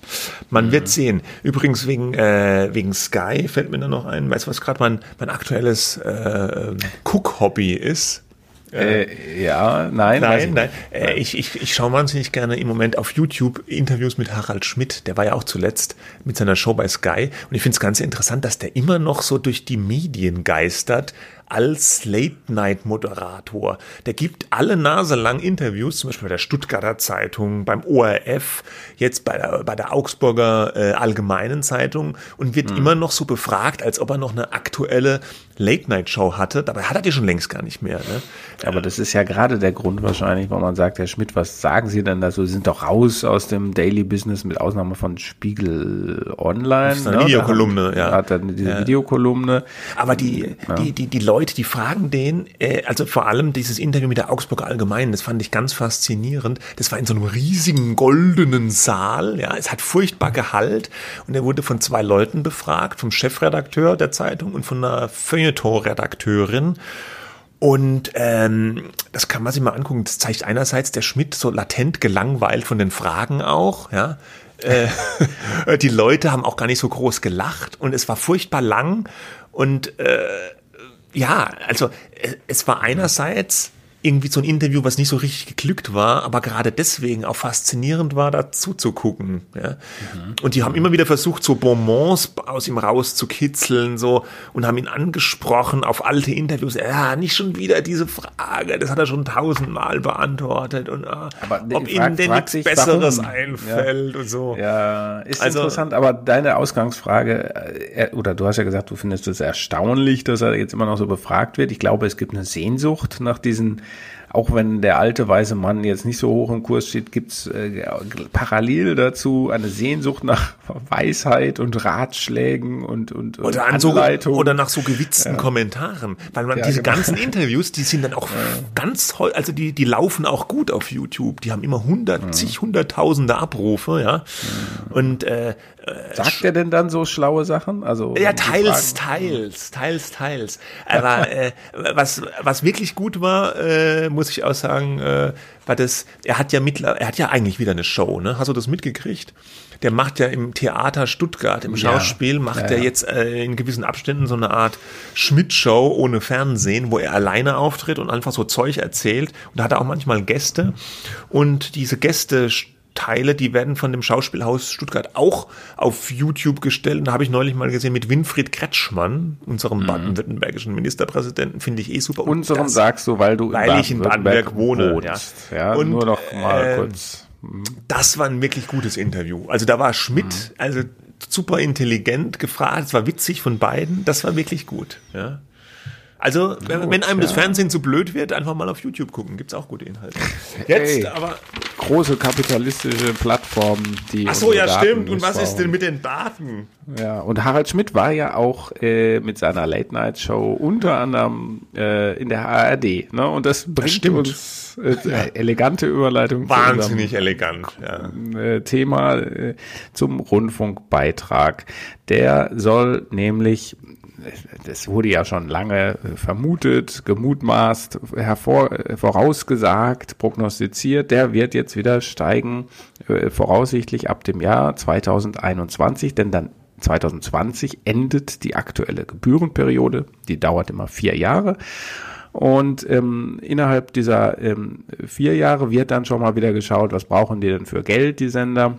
man mhm. wird sehen. Übrigens wegen äh, wegen Sky fällt mir da noch ein. Weißt du, was gerade mein mein aktuelles äh, ähm, Cook-Hobby ist? Äh, ja, nein. Nein, nein. Äh, ich, ich, ich schaue wahnsinnig gerne im Moment auf YouTube Interviews mit Harald Schmidt. Der war ja auch zuletzt mit seiner Show bei Sky. Und ich finde es ganz interessant, dass der immer noch so durch die Medien geistert als Late-Night-Moderator. Der gibt alle Nase lang Interviews, zum Beispiel bei der Stuttgarter Zeitung, beim ORF, jetzt bei der, bei der Augsburger äh, Allgemeinen Zeitung und wird mhm. immer noch so befragt, als ob er noch eine aktuelle Late-Night-Show hatte. Dabei hat er die schon längst gar nicht mehr. Ne? Aber das ist ja gerade der Grund wahrscheinlich, warum man sagt, Herr Schmidt, was sagen Sie denn da so? Sie sind doch raus aus dem Daily Business mit Ausnahme von Spiegel Online. Das ist eine ne? Videokolumne, ja. Hat er diese ja. Videokolumne. Aber die, ja. die, die, die Leute Leute, die fragen den, äh, also vor allem dieses Interview mit der Augsburger Allgemeinen, das fand ich ganz faszinierend. Das war in so einem riesigen goldenen Saal, ja, es hat furchtbar Gehalt und er wurde von zwei Leuten befragt, vom Chefredakteur der Zeitung und von einer Feuilleton-Redakteurin. Und ähm, das kann man sich mal angucken. Das zeigt einerseits der Schmidt so latent gelangweilt von den Fragen auch, ja. Äh, die Leute haben auch gar nicht so groß gelacht und es war furchtbar lang und äh, ja, also äh, es war einerseits irgendwie so ein Interview, was nicht so richtig geglückt war, aber gerade deswegen auch faszinierend war, dazu zu gucken. Ja. Mhm. Und die haben immer wieder versucht, so Bonbons aus ihm rauszukitzeln, so und haben ihn angesprochen auf alte Interviews. Ja, nicht schon wieder diese Frage, das hat er schon tausendmal beantwortet und aber ob frag, ihnen denn nichts Besseres warum? einfällt ja. und so. Ja, ist also, interessant, aber deine Ausgangsfrage, äh, oder du hast ja gesagt, du findest es erstaunlich, dass er jetzt immer noch so befragt wird. Ich glaube, es gibt eine Sehnsucht nach diesen auch wenn der alte weiße Mann jetzt nicht so hoch im Kurs steht, gibt's äh, parallel dazu eine Sehnsucht nach Weisheit und Ratschlägen und und, und oder, an so, oder nach so gewitzten ja. Kommentaren, weil man ja, diese genau. ganzen Interviews, die sind dann auch ja. ganz also die die laufen auch gut auf YouTube, die haben immer hundert, zig hunderttausende Abrufe, ja und äh, Sagt er denn dann so schlaue Sachen? Also ja, teils, teils, teils, teils. Aber äh, was was wirklich gut war, äh, muss ich auch sagen, äh, war das. Er hat ja mittler, er hat ja eigentlich wieder eine Show. Ne, hast du das mitgekriegt? Der macht ja im Theater Stuttgart, im Schauspiel, macht ja, ja. er jetzt äh, in gewissen Abständen so eine Art Schmidt-Show ohne Fernsehen, wo er alleine auftritt und einfach so Zeug erzählt. Und da hat er auch manchmal Gäste. Und diese Gäste Teile, die werden von dem Schauspielhaus Stuttgart auch auf YouTube gestellt. Und da habe ich neulich mal gesehen mit Winfried Kretschmann, unserem mhm. baden-württembergischen Ministerpräsidenten, finde ich eh super. Unserem sagst du, weil du weil ich in Baden-Württemberg wohne. Wohnst. Ja, ja und, nur noch mal äh, kurz. Mhm. Das war ein wirklich gutes Interview. Also da war Schmidt, mhm. also super intelligent gefragt, es war witzig von beiden, das war wirklich gut. Ja. Also, wenn, Gut, wenn einem ja. das Fernsehen zu blöd wird, einfach mal auf YouTube gucken. Gibt's auch gute Inhalte. Jetzt Ey, aber. Große kapitalistische Plattformen, die. Ach so, ja, Daten stimmt. Und was ist denn mit den Daten? Ja, und Harald Schmidt war ja auch äh, mit seiner Late-Night-Show unter anderem äh, in der ARD. Ne? Und das bringt das uns äh, ja. elegante Überleitung. Wahnsinnig elegant, ja. Äh, Thema äh, zum Rundfunkbeitrag. Der soll nämlich das wurde ja schon lange äh, vermutet, gemutmaßt, hervor, äh, vorausgesagt, prognostiziert, der wird jetzt wieder steigen, äh, voraussichtlich ab dem Jahr 2021, denn dann 2020 endet die aktuelle Gebührenperiode, die dauert immer vier Jahre. Und ähm, innerhalb dieser ähm, vier Jahre wird dann schon mal wieder geschaut, was brauchen die denn für Geld, die Sender.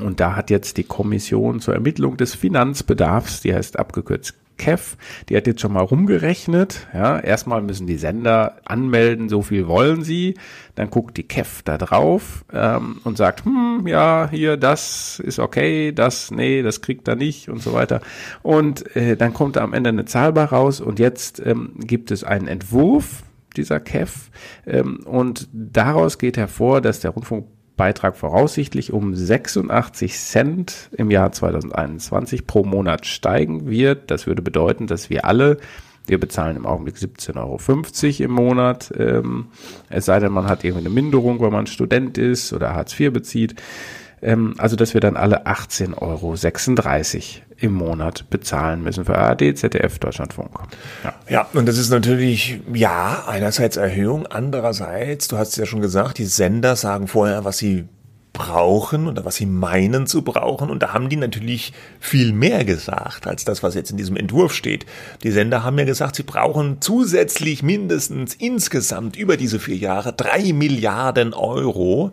Und da hat jetzt die Kommission zur Ermittlung des Finanzbedarfs, die heißt abgekürzt Kev, die hat jetzt schon mal rumgerechnet. Ja, erstmal müssen die Sender anmelden, so viel wollen sie. Dann guckt die Kev da drauf ähm, und sagt, hm, ja, hier, das ist okay, das, nee, das kriegt er nicht und so weiter. Und äh, dann kommt am Ende eine Zahl bei raus und jetzt ähm, gibt es einen Entwurf dieser Kev ähm, und daraus geht hervor, dass der Rundfunk Beitrag voraussichtlich um 86 Cent im Jahr 2021 pro Monat steigen wird. Das würde bedeuten, dass wir alle, wir bezahlen im Augenblick 17,50 Euro im Monat, ähm, es sei denn, man hat irgendwie eine Minderung, weil man Student ist oder Hartz IV bezieht, Ähm, also, dass wir dann alle 18,36 Euro im Monat bezahlen müssen für ARD, ZDF, Deutschlandfunk. Ja. ja, und das ist natürlich, ja, einerseits Erhöhung, andererseits, du hast es ja schon gesagt, die Sender sagen vorher, was sie brauchen oder was sie meinen zu brauchen. Und da haben die natürlich viel mehr gesagt als das, was jetzt in diesem Entwurf steht. Die Sender haben ja gesagt, sie brauchen zusätzlich mindestens insgesamt über diese vier Jahre drei Milliarden Euro.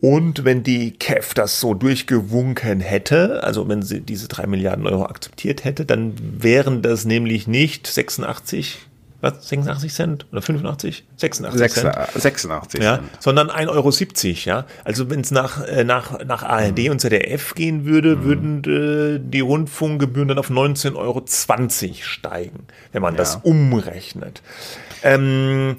Und wenn die KEF das so durchgewunken hätte, also wenn sie diese drei Milliarden Euro akzeptiert hätte, dann wären das nämlich nicht 86 was, 86 Cent oder 85? 86 6, Cent. 86 ja, Cent. Sondern 1,70 Euro, ja. Also wenn es nach, äh, nach, nach ARD mhm. und ZDF gehen würde, mhm. würden äh, die Rundfunkgebühren dann auf 19,20 Euro steigen, wenn man ja. das umrechnet. Ähm,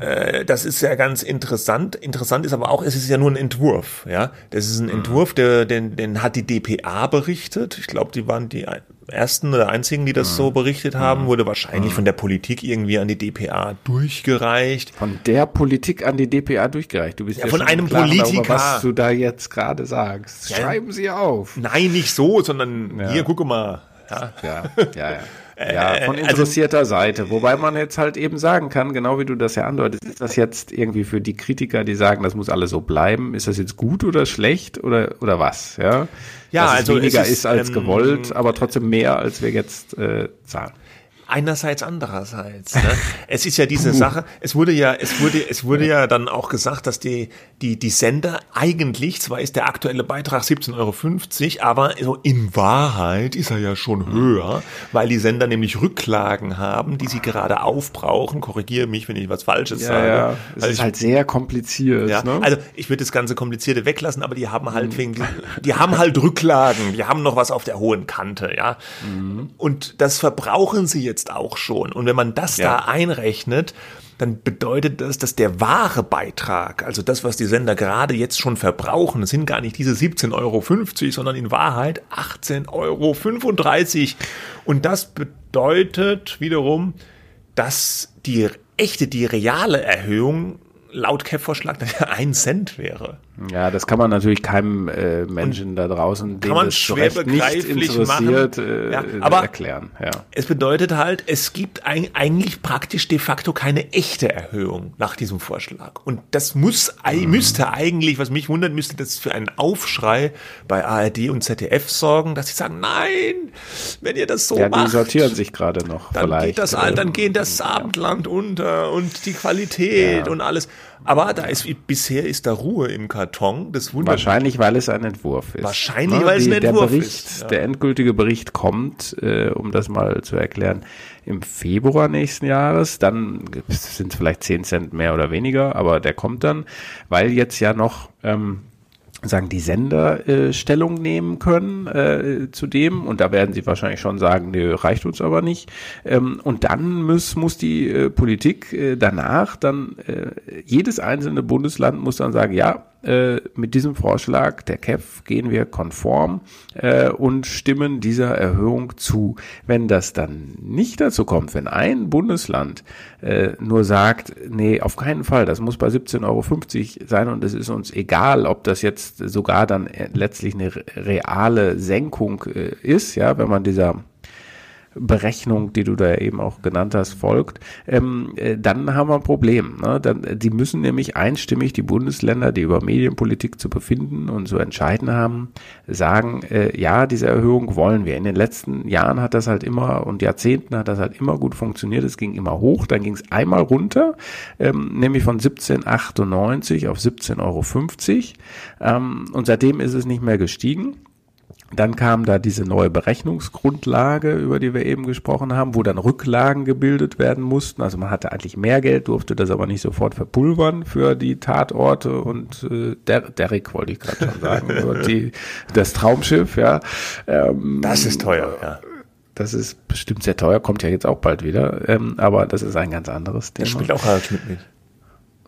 äh, das ist ja ganz interessant. Interessant ist aber auch, es ist ja nur ein Entwurf. Ja, das ist ein mhm. Entwurf, der, den, den hat die DPA berichtet. Ich glaube, die waren die ersten oder einzigen, die das mhm. so berichtet haben, mhm. wurde wahrscheinlich mhm. von der Politik irgendwie an die DPA durchgereicht. Von der Politik an die DPA durchgereicht. Du bist ja, ja von einem Politiker, darüber, was du da jetzt gerade sagst. Ja. Schreiben Sie auf. Nein, nicht so, sondern ja. hier, gucke mal. Ja, ja, ja. ja. Ja, von also interessierter also, Seite. Wobei man jetzt halt eben sagen kann, genau wie du das ja andeutest, ist das jetzt irgendwie für die Kritiker, die sagen, das muss alles so bleiben, ist das jetzt gut oder schlecht oder, oder was? Ja, ja Dass also es weniger es ist, ist, als ähm, gewollt, aber trotzdem mehr, als wir jetzt äh, zahlen einerseits, andererseits. Ne? es ist ja diese Puh. Sache, es wurde ja, es wurde, es wurde ja dann auch gesagt, dass die, die, die Sender eigentlich, zwar ist der aktuelle Beitrag 17,50 Euro, aber so in Wahrheit ist er ja schon höher, weil die Sender nämlich Rücklagen haben, die sie gerade aufbrauchen. Korrigiere mich, wenn ich was Falsches ja, sage. Ja. Es also ist ich, halt sehr kompliziert. Ja, ne? Also ich würde das ganze Komplizierte weglassen, aber die haben halt mhm. wegen, die haben halt Rücklagen, die haben noch was auf der hohen Kante, ja. Mhm. Und das verbrauchen sie jetzt jetzt auch schon. Und wenn man das ja. da einrechnet, dann bedeutet das, dass der wahre Beitrag, also das, was die Sender gerade jetzt schon verbrauchen, das sind gar nicht diese 17,50 Euro, sondern in Wahrheit 18,35 Euro. Und das bedeutet wiederum, dass die echte, die reale Erhöhung laut Cap-Vorschlag ein Cent wäre. Ja, das kann man natürlich keinem äh, Menschen und da draußen, dem das schwer nicht interessiert, äh, ja, aber erklären. Ja. Es bedeutet halt, es gibt ein, eigentlich praktisch de facto keine echte Erhöhung nach diesem Vorschlag. Und das muss, mhm. müsste eigentlich, was mich wundert, müsste das für einen Aufschrei bei ARD und ZDF sorgen, dass sie sagen, nein, wenn ihr das so ja, macht. Die sortieren sich gerade noch. Dann vielleicht. geht das, dann geht das Abendland unter und die Qualität und alles. Aber da ist bisher ist da Ruhe im Karton. Das wundert Wahrscheinlich, weil es ein Entwurf ist. Wahrscheinlich, ne? weil es ein Entwurf der Bericht, ist. Ja. Der endgültige Bericht kommt, äh, um das mal zu erklären, im Februar nächsten Jahres. Dann sind es vielleicht 10 Cent mehr oder weniger, aber der kommt dann, weil jetzt ja noch ähm, sagen die Sender äh, Stellung nehmen können äh, zu dem und da werden sie wahrscheinlich schon sagen, nö, reicht uns aber nicht. Ähm, und dann muss, muss die äh, Politik äh, danach dann äh, jedes einzelne Bundesland muss dann sagen, ja, äh, mit diesem Vorschlag der KEF gehen wir konform äh, und stimmen dieser Erhöhung zu. Wenn das dann nicht dazu kommt, wenn ein Bundesland äh, nur sagt, nee, auf keinen Fall, das muss bei 17,50 Euro sein und es ist uns egal, ob das jetzt sogar dann äh, letztlich eine reale Senkung äh, ist, ja, wenn man dieser Berechnung, die du da eben auch genannt hast, folgt, ähm, äh, dann haben wir ein Problem. Ne? Dann, die müssen nämlich einstimmig die Bundesländer, die über Medienpolitik zu befinden und zu entscheiden haben, sagen, äh, ja, diese Erhöhung wollen wir. In den letzten Jahren hat das halt immer und Jahrzehnten hat das halt immer gut funktioniert. Es ging immer hoch, dann ging es einmal runter, ähm, nämlich von 17,98 auf 17,50 Euro. Ähm, und seitdem ist es nicht mehr gestiegen. Dann kam da diese neue Berechnungsgrundlage, über die wir eben gesprochen haben, wo dann Rücklagen gebildet werden mussten. Also man hatte eigentlich mehr Geld, durfte das aber nicht sofort verpulvern für die Tatorte und äh, Der Derrick wollte ich gerade schon sagen, die, das Traumschiff, ja. Ähm, das ist teuer, ja. Das ist bestimmt sehr teuer, kommt ja jetzt auch bald wieder, ähm, aber das ist ein ganz anderes Thema. Das spielt auch Harald Schmidt mit.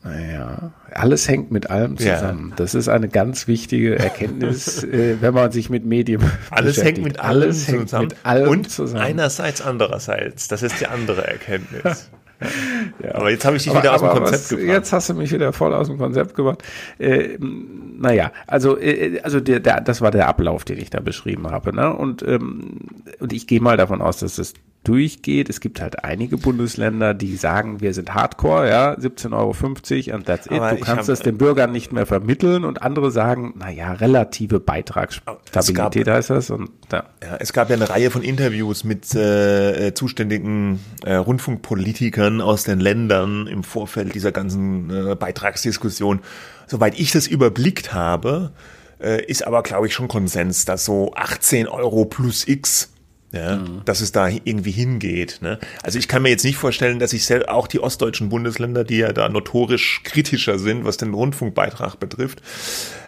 Naja, alles hängt mit allem zusammen. Ja. Das ist eine ganz wichtige Erkenntnis, äh, wenn man sich mit Medien Alles hängt mit allem alles zusammen. Hängt mit allem Und zusammen. einerseits, andererseits. Das ist die andere Erkenntnis. ja. Aber jetzt habe ich dich aber, wieder aus dem Konzept was, gebracht. Jetzt hast du mich wieder voll aus dem Konzept gebracht. Äh, naja, also, äh, also der, der, das war der Ablauf, den ich da beschrieben habe. Ne? Und, ähm, und ich gehe mal davon aus, dass das durchgeht. Es gibt halt einige Bundesländer, die sagen, wir sind Hardcore, ja, 17,50 Euro and that's it. Aber du kannst es den Bürgern nicht mehr vermitteln und andere sagen, naja, relative Beitragsstabilität heißt das. Und, ja. ja. es gab ja eine Reihe von Interviews mit äh, äh, zuständigen äh, Rundfunkpolitikern aus den Ländern im Vorfeld dieser ganzen äh, Beitragsdiskussion. Soweit ich das überblickt habe, äh, ist aber, glaube ich, schon Konsens, dass so 18 Euro plus X ja, mhm. dass es da irgendwie hingeht. Ne? Also ich kann mir jetzt nicht vorstellen, dass ich auch die ostdeutschen Bundesländer, die ja da notorisch kritischer sind, was den Rundfunkbeitrag betrifft,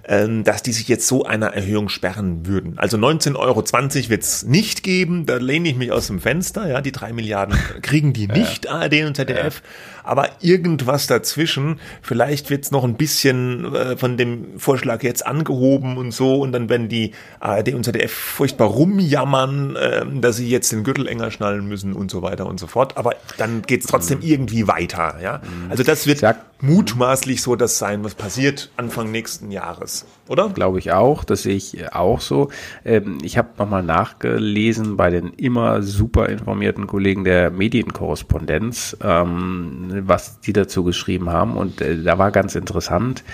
ähm, dass die sich jetzt so einer Erhöhung sperren würden. Also 19,20 Euro wird es nicht geben, da lehne ich mich aus dem Fenster, ja, die drei Milliarden kriegen die nicht, ja. ARD und ZDF, ja. Aber irgendwas dazwischen, vielleicht wird es noch ein bisschen äh, von dem Vorschlag jetzt angehoben und so und dann werden die ARD und ZDF furchtbar rumjammern, äh, dass sie jetzt den Gürtel enger schnallen müssen und so weiter und so fort, aber dann geht es trotzdem mhm. irgendwie weiter, ja. Also das wird mutmaßlich so das sein, was passiert Anfang nächsten Jahres oder? Glaube ich auch, das sehe ich auch so. Ähm, ich habe nochmal nachgelesen bei den immer super informierten Kollegen der Medienkorrespondenz, ähm, was die dazu geschrieben haben. Und äh, da war ganz interessant,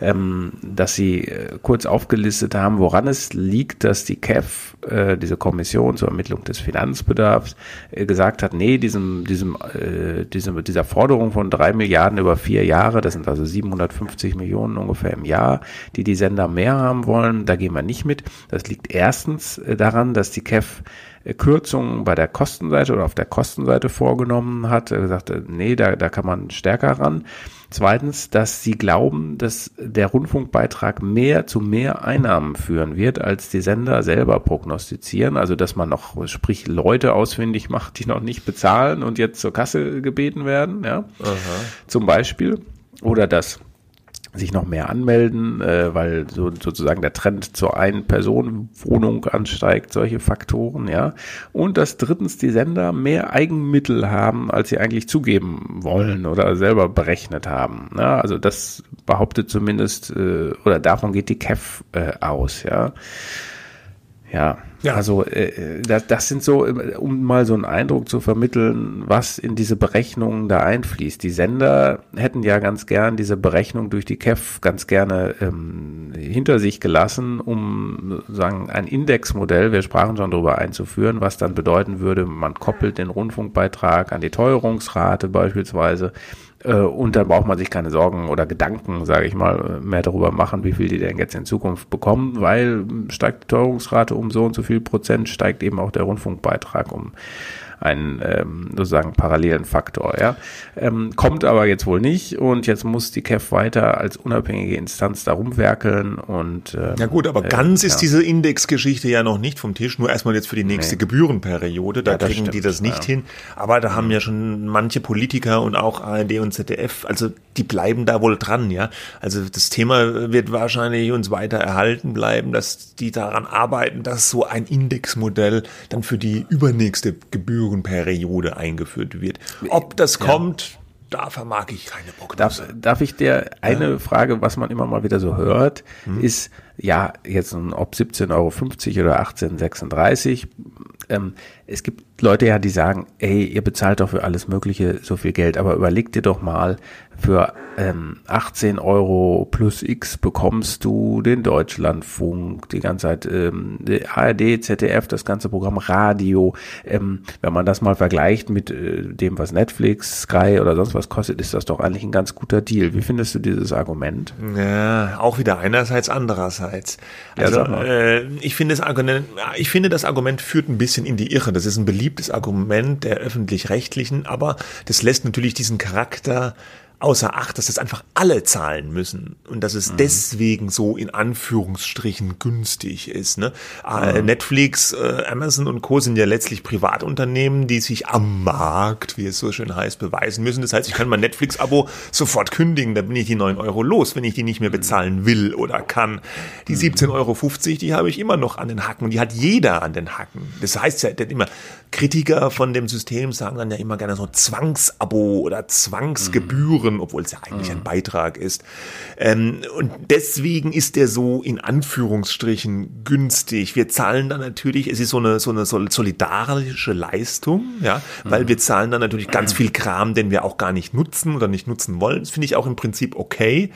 ähm, dass sie äh, kurz aufgelistet haben, woran es liegt, dass die äh, diese Kommission zur Ermittlung des Finanzbedarfs, gesagt hat, nee, diesem, diesem, dieser Forderung von drei Milliarden über vier Jahre, das sind also 750 Millionen ungefähr im Jahr, die die Sender mehr haben wollen, da gehen wir nicht mit. Das liegt erstens äh, daran, dass die KEF äh, Kürzungen bei der Kostenseite oder auf der Kostenseite vorgenommen hat. Er gesagt, nee, da, da kann man stärker ran. Zweitens, dass sie glauben, dass der Rundfunkbeitrag mehr zu mehr Einnahmen führen wird, als die Sender selber prognostizieren. Also, dass man noch, sprich, Leute ausfindig macht, die noch nicht bezahlen und jetzt zur Kasse gebeten werden, ja. Aha. Zum Beispiel. Oder dass sich noch mehr anmelden, äh, weil so, sozusagen der Trend zur Ein-Personen-Wohnung ansteigt, solche Faktoren, ja. Und dass drittens die Sender mehr Eigenmittel haben, als sie eigentlich zugeben wollen oder selber berechnet haben. Ja, also das behauptet zumindest, äh, oder davon geht die KEF äh, aus, ja. Ja, ja. also äh, das, das sind so, um mal so einen Eindruck zu vermitteln, was in diese Berechnungen da einfließt. Die Sender hätten ja ganz gern diese Berechnung durch die KEF ganz gerne ähm, hinter sich gelassen, um sagen ein Indexmodell, wir sprachen schon darüber einzuführen, was dann bedeuten würde, man koppelt den Rundfunkbeitrag an die Teuerungsrate beispielsweise äh, und dann braucht man sich keine Sorgen oder Gedanken, sage ich mal, mehr darüber machen, wie viel die denn jetzt in Zukunft bekommen, weil steigt die Teuerungsrate um so und so viel Prozent, steigt eben auch der Rundfunkbeitrag um einen ähm, sozusagen parallelen Faktor. Ja? Ähm, kommt aber jetzt wohl nicht und jetzt muss die KEF weiter als unabhängige Instanz darum werkeln und ähm, Ja gut, aber äh, ganz ist ja. diese Indexgeschichte ja noch nicht vom Tisch, nur erstmal jetzt für die nächste nee. Gebührenperiode, da ja, kriegen stimmt, die das nicht ja. hin. Aber da haben mhm. ja schon manche Politiker und auch ARD und ZDF, also die bleiben da wohl dran, ja. Also das Thema wird wahrscheinlich uns weiter erhalten bleiben, dass die daran arbeiten, dass so ein Indexmodell dann für die übernächste Gebühr Periode eingeführt wird. Ob das ja. kommt, da vermag ich keine Prognose. Darf, darf ich dir eine ja. Frage, was man immer mal wieder so hört, hm. ist, ja, jetzt ob 17,50 Euro oder 18,36. Ähm, es gibt Leute ja, die sagen, ey, ihr bezahlt doch für alles Mögliche so viel Geld, aber überleg dir doch mal, für ähm, 18 Euro plus X bekommst du den Deutschlandfunk, die ganze Zeit ähm, ARD, ZDF, das ganze Programm Radio. Ähm, wenn man das mal vergleicht mit äh, dem, was Netflix, Sky oder sonst was kostet, ist das doch eigentlich ein ganz guter Deal. Wie findest du dieses Argument? Ja, auch wieder einerseits, andererseits. Also ja, äh, ich finde das Argument, ich finde das Argument führt ein bisschen in die Irre. Das ist ein beliebtes Argument der öffentlich-rechtlichen, aber das lässt natürlich diesen Charakter außer Acht, dass das einfach alle zahlen müssen und dass es mhm. deswegen so in Anführungsstrichen günstig ist. Ne? Mhm. Netflix, äh, Amazon und Co. sind ja letztlich Privatunternehmen, die sich am Markt, wie es so schön heißt, beweisen müssen. Das heißt, ich kann mein Netflix-Abo sofort kündigen, dann bin ich die neun Euro los, wenn ich die nicht mehr bezahlen will oder kann. Die 17,50 mhm. Euro, die habe ich immer noch an den Hacken und die hat jeder an den Hacken. Das heißt ja immer, Kritiker von dem System sagen dann ja immer gerne so Zwangsabo oder Zwangsgebühren, mhm. Obwohl es ja eigentlich mhm. ein Beitrag ist. Ähm, und deswegen ist der so in Anführungsstrichen günstig. Wir zahlen dann natürlich, es ist so eine, so eine solidarische Leistung, ja, weil mhm. wir zahlen dann natürlich ganz viel Kram, den wir auch gar nicht nutzen oder nicht nutzen wollen. Das finde ich auch im Prinzip okay.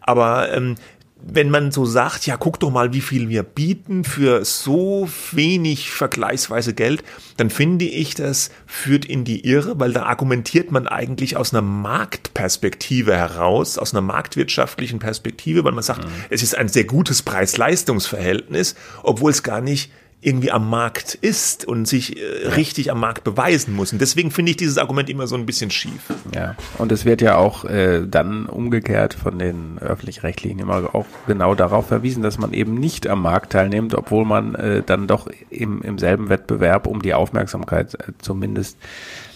Aber ähm, wenn man so sagt, ja, guck doch mal, wie viel wir bieten für so wenig vergleichsweise Geld, dann finde ich, das führt in die Irre, weil da argumentiert man eigentlich aus einer Marktperspektive heraus, aus einer marktwirtschaftlichen Perspektive, weil man sagt, mhm. es ist ein sehr gutes Preis-Leistungs-Verhältnis, obwohl es gar nicht irgendwie am Markt ist und sich äh, richtig am Markt beweisen muss. Und deswegen finde ich dieses Argument immer so ein bisschen schief. Ja, und es wird ja auch äh, dann umgekehrt von den öffentlich-rechtlichen immer auch genau darauf verwiesen, dass man eben nicht am Markt teilnimmt, obwohl man äh, dann doch im, im selben Wettbewerb um die Aufmerksamkeit äh, zumindest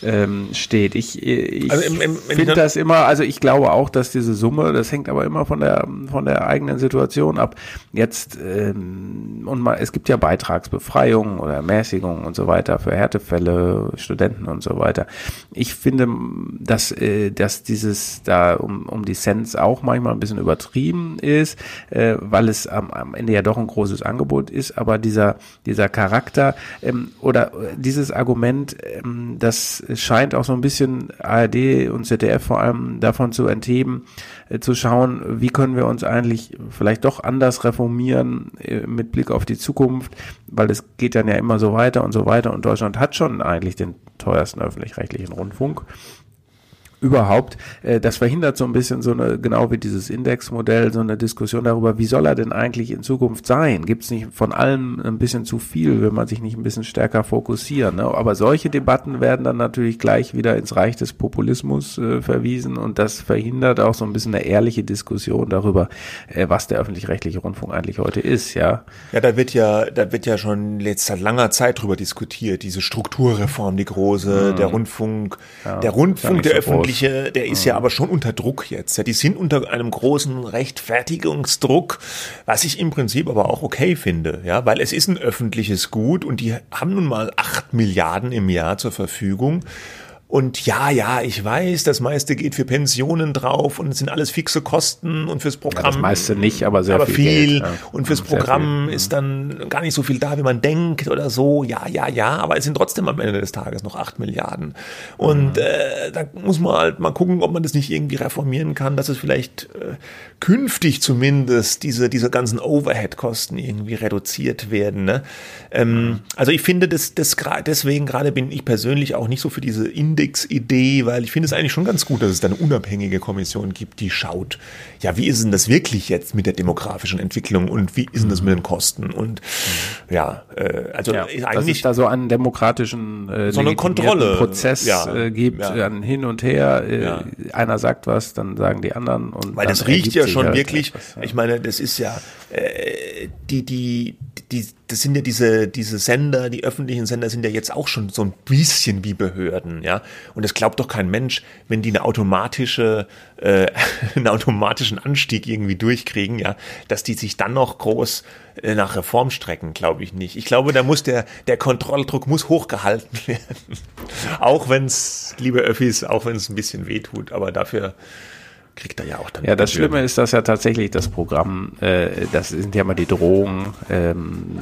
ähm, steht. Ich, ich also finde das immer, also ich glaube auch, dass diese Summe, das hängt aber immer von der von der eigenen Situation ab. Jetzt ähm, und mal, es gibt ja Beitragsbefreiung oder Ermäßigung und so weiter für Härtefälle, Studenten und so weiter. Ich finde, dass äh, dass dieses da um um die Cents auch manchmal ein bisschen übertrieben ist, äh, weil es am, am Ende ja doch ein großes Angebot ist, aber dieser dieser Charakter ähm, oder dieses Argument, ähm, dass es scheint auch so ein bisschen ARD und ZDF vor allem davon zu entheben, äh, zu schauen, wie können wir uns eigentlich vielleicht doch anders reformieren äh, mit Blick auf die Zukunft, weil es geht dann ja immer so weiter und so weiter. Und Deutschland hat schon eigentlich den teuersten öffentlich-rechtlichen Rundfunk überhaupt, äh, das verhindert so ein bisschen so eine, genau wie dieses Indexmodell, so eine Diskussion darüber, wie soll er denn eigentlich in Zukunft sein? Gibt es nicht von allem ein bisschen zu viel, wenn man sich nicht ein bisschen stärker fokussieren? Ne? Aber solche Debatten werden dann natürlich gleich wieder ins Reich des Populismus äh, verwiesen und das verhindert auch so ein bisschen eine ehrliche Diskussion darüber, äh, was der öffentlich-rechtliche Rundfunk eigentlich heute ist, ja. Ja, da wird ja, da wird ja schon jetzt seit langer Zeit drüber diskutiert, diese Strukturreform, die große, mhm. der Rundfunk, ja, der Rundfunk, der so öffentliche öffentliche, der ist ja mhm. aber schon unter Druck jetzt. Ja, die sind unter einem großen Rechtfertigungsdruck, was ich im Prinzip aber auch okay finde, ja, weil es ist ein öffentliches Gut und die haben nun mal acht Milliarden im Jahr zur Verfügung. Und ja, ja, ich weiß, das meiste geht für Pensionen drauf und es sind alles fixe Kosten und fürs Programm. Ja, das meiste nicht, aber sehr aber viel. viel. Geld, ja. Und fürs Programm viel. ist dann gar nicht so viel da, wie man denkt oder so. Ja, ja, ja, aber es sind trotzdem am Ende des Tages noch acht Milliarden. Und mhm. äh, da muss man halt mal gucken, ob man das nicht irgendwie reformieren kann, dass es vielleicht äh, künftig zumindest diese, diese ganzen Overhead-Kosten irgendwie reduziert werden. Ne? Ähm, mhm. Also ich finde, das, das deswegen gerade bin ich persönlich auch nicht so für diese Index Index-Idee, weil ich finde es eigentlich schon ganz gut, dass es da eine unabhängige Kommission gibt, die schaut, ja, wie ist denn das wirklich jetzt mit der demografischen Entwicklung und wie ist denn das mit den Kosten und ja, äh, also ja, eigentlich dass es da so einen demokratischen äh, so eine Kontrolle Prozess ja, äh, gibt, ja. ein Hin und Her. Äh, ja. Einer sagt was, dann sagen die anderen und weil das riecht ja schon halt wirklich. Etwas, ich meine, das ist ja äh, die die die das sind ja diese, diese Sender, die öffentlichen Sender sind ja jetzt auch schon so ein bisschen wie Behörden, ja. Und das glaubt doch kein Mensch, wenn die eine automatische, äh, einen automatischen Anstieg irgendwie durchkriegen, ja, dass die sich dann noch groß äh, nach Reform strecken, glaube ich nicht. Ich glaube, da muss der, der Kontrolldruck muss hochgehalten werden. auch wenn es, liebe Öffis, auch wenn es ein bisschen wehtut, aber dafür kriegt er ja auch dann. Ja, das Schlimme ist, dass ja tatsächlich das Programm, äh, das sind ja mal die Drohungen ähm,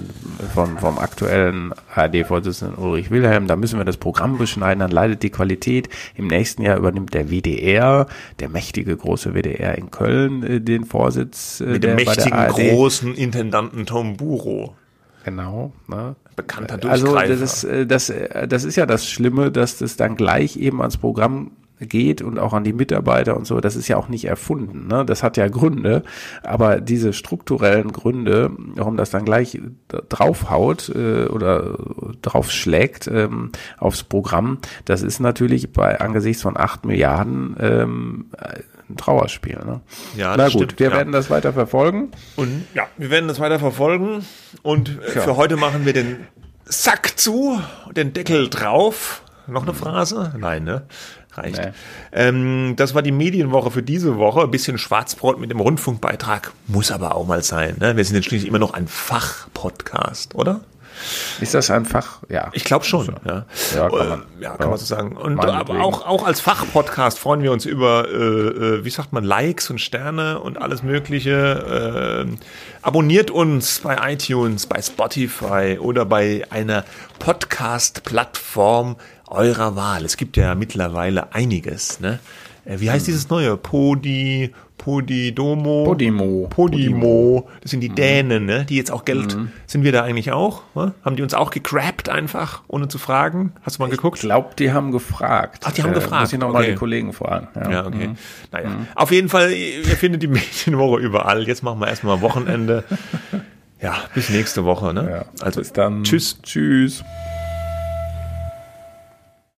vom, vom aktuellen ARD-Vorsitzenden Ulrich Wilhelm, da müssen wir das Programm beschneiden, dann leidet die Qualität. Im nächsten Jahr übernimmt der WDR, der mächtige große WDR in Köln, äh, den Vorsitz. Äh, Mit dem mächtigen großen Intendanten Tom Buro. Genau. Ne? Bekannter Durchgreifer. Also das ist, äh, das, äh, das ist ja das Schlimme, dass das dann gleich eben ans Programm geht und auch an die Mitarbeiter und so, das ist ja auch nicht erfunden. Ne? Das hat ja Gründe, aber diese strukturellen Gründe, warum das dann gleich draufhaut äh, oder draufschlägt ähm, aufs Programm, das ist natürlich bei angesichts von acht Milliarden ähm, ein Trauerspiel. Ne? Ja, Na gut, stimmt, wir ja. werden das weiter verfolgen. Und ja, wir werden das weiter verfolgen. Und äh, Ja. für heute machen wir den Sack zu, den Deckel drauf. Noch eine Phrase? Nein, ne? Reicht. Nee. Ähm, das war die Medienwoche für diese Woche. Ein bisschen Schwarzbrot mit dem Rundfunkbeitrag. Muss aber auch mal sein. Ne? Wir sind jetzt schließlich immer noch ein Fachpodcast, oder? Ist das einfach, ja. Ich glaube schon. Ja, Ja, kann man. Äh, ja, kann man so sagen. Und aber auch, auch als Fachpodcast freuen wir uns über, äh, äh, wie sagt man, Likes und Sterne und alles Mögliche. Äh, abonniert uns bei iTunes, bei Spotify oder bei einer Podcast-Plattform eurer Wahl. Es gibt ja mittlerweile einiges. Ne? Äh, Wie heißt dieses neue? Podi, Podidomo? Podimo. Podimo. Das sind die Dänen, ne? die jetzt auch Geld. Sind wir da eigentlich auch? Ne? Haben die uns auch gegrabt einfach, ohne zu fragen? Hast du mal Ich geguckt? glaube, die haben gefragt. Ach, die haben Äh, gefragt, Muss ich nochmal okay. die Kollegen fragen. Ja, okay. Naja. Auf jeden Fall, ihr findet die Medienwoche überall. Jetzt machen wir erstmal Wochenende. ja, bis nächste Woche. Ne? Ja. Also Bis dann. Tschüss. Tschüss.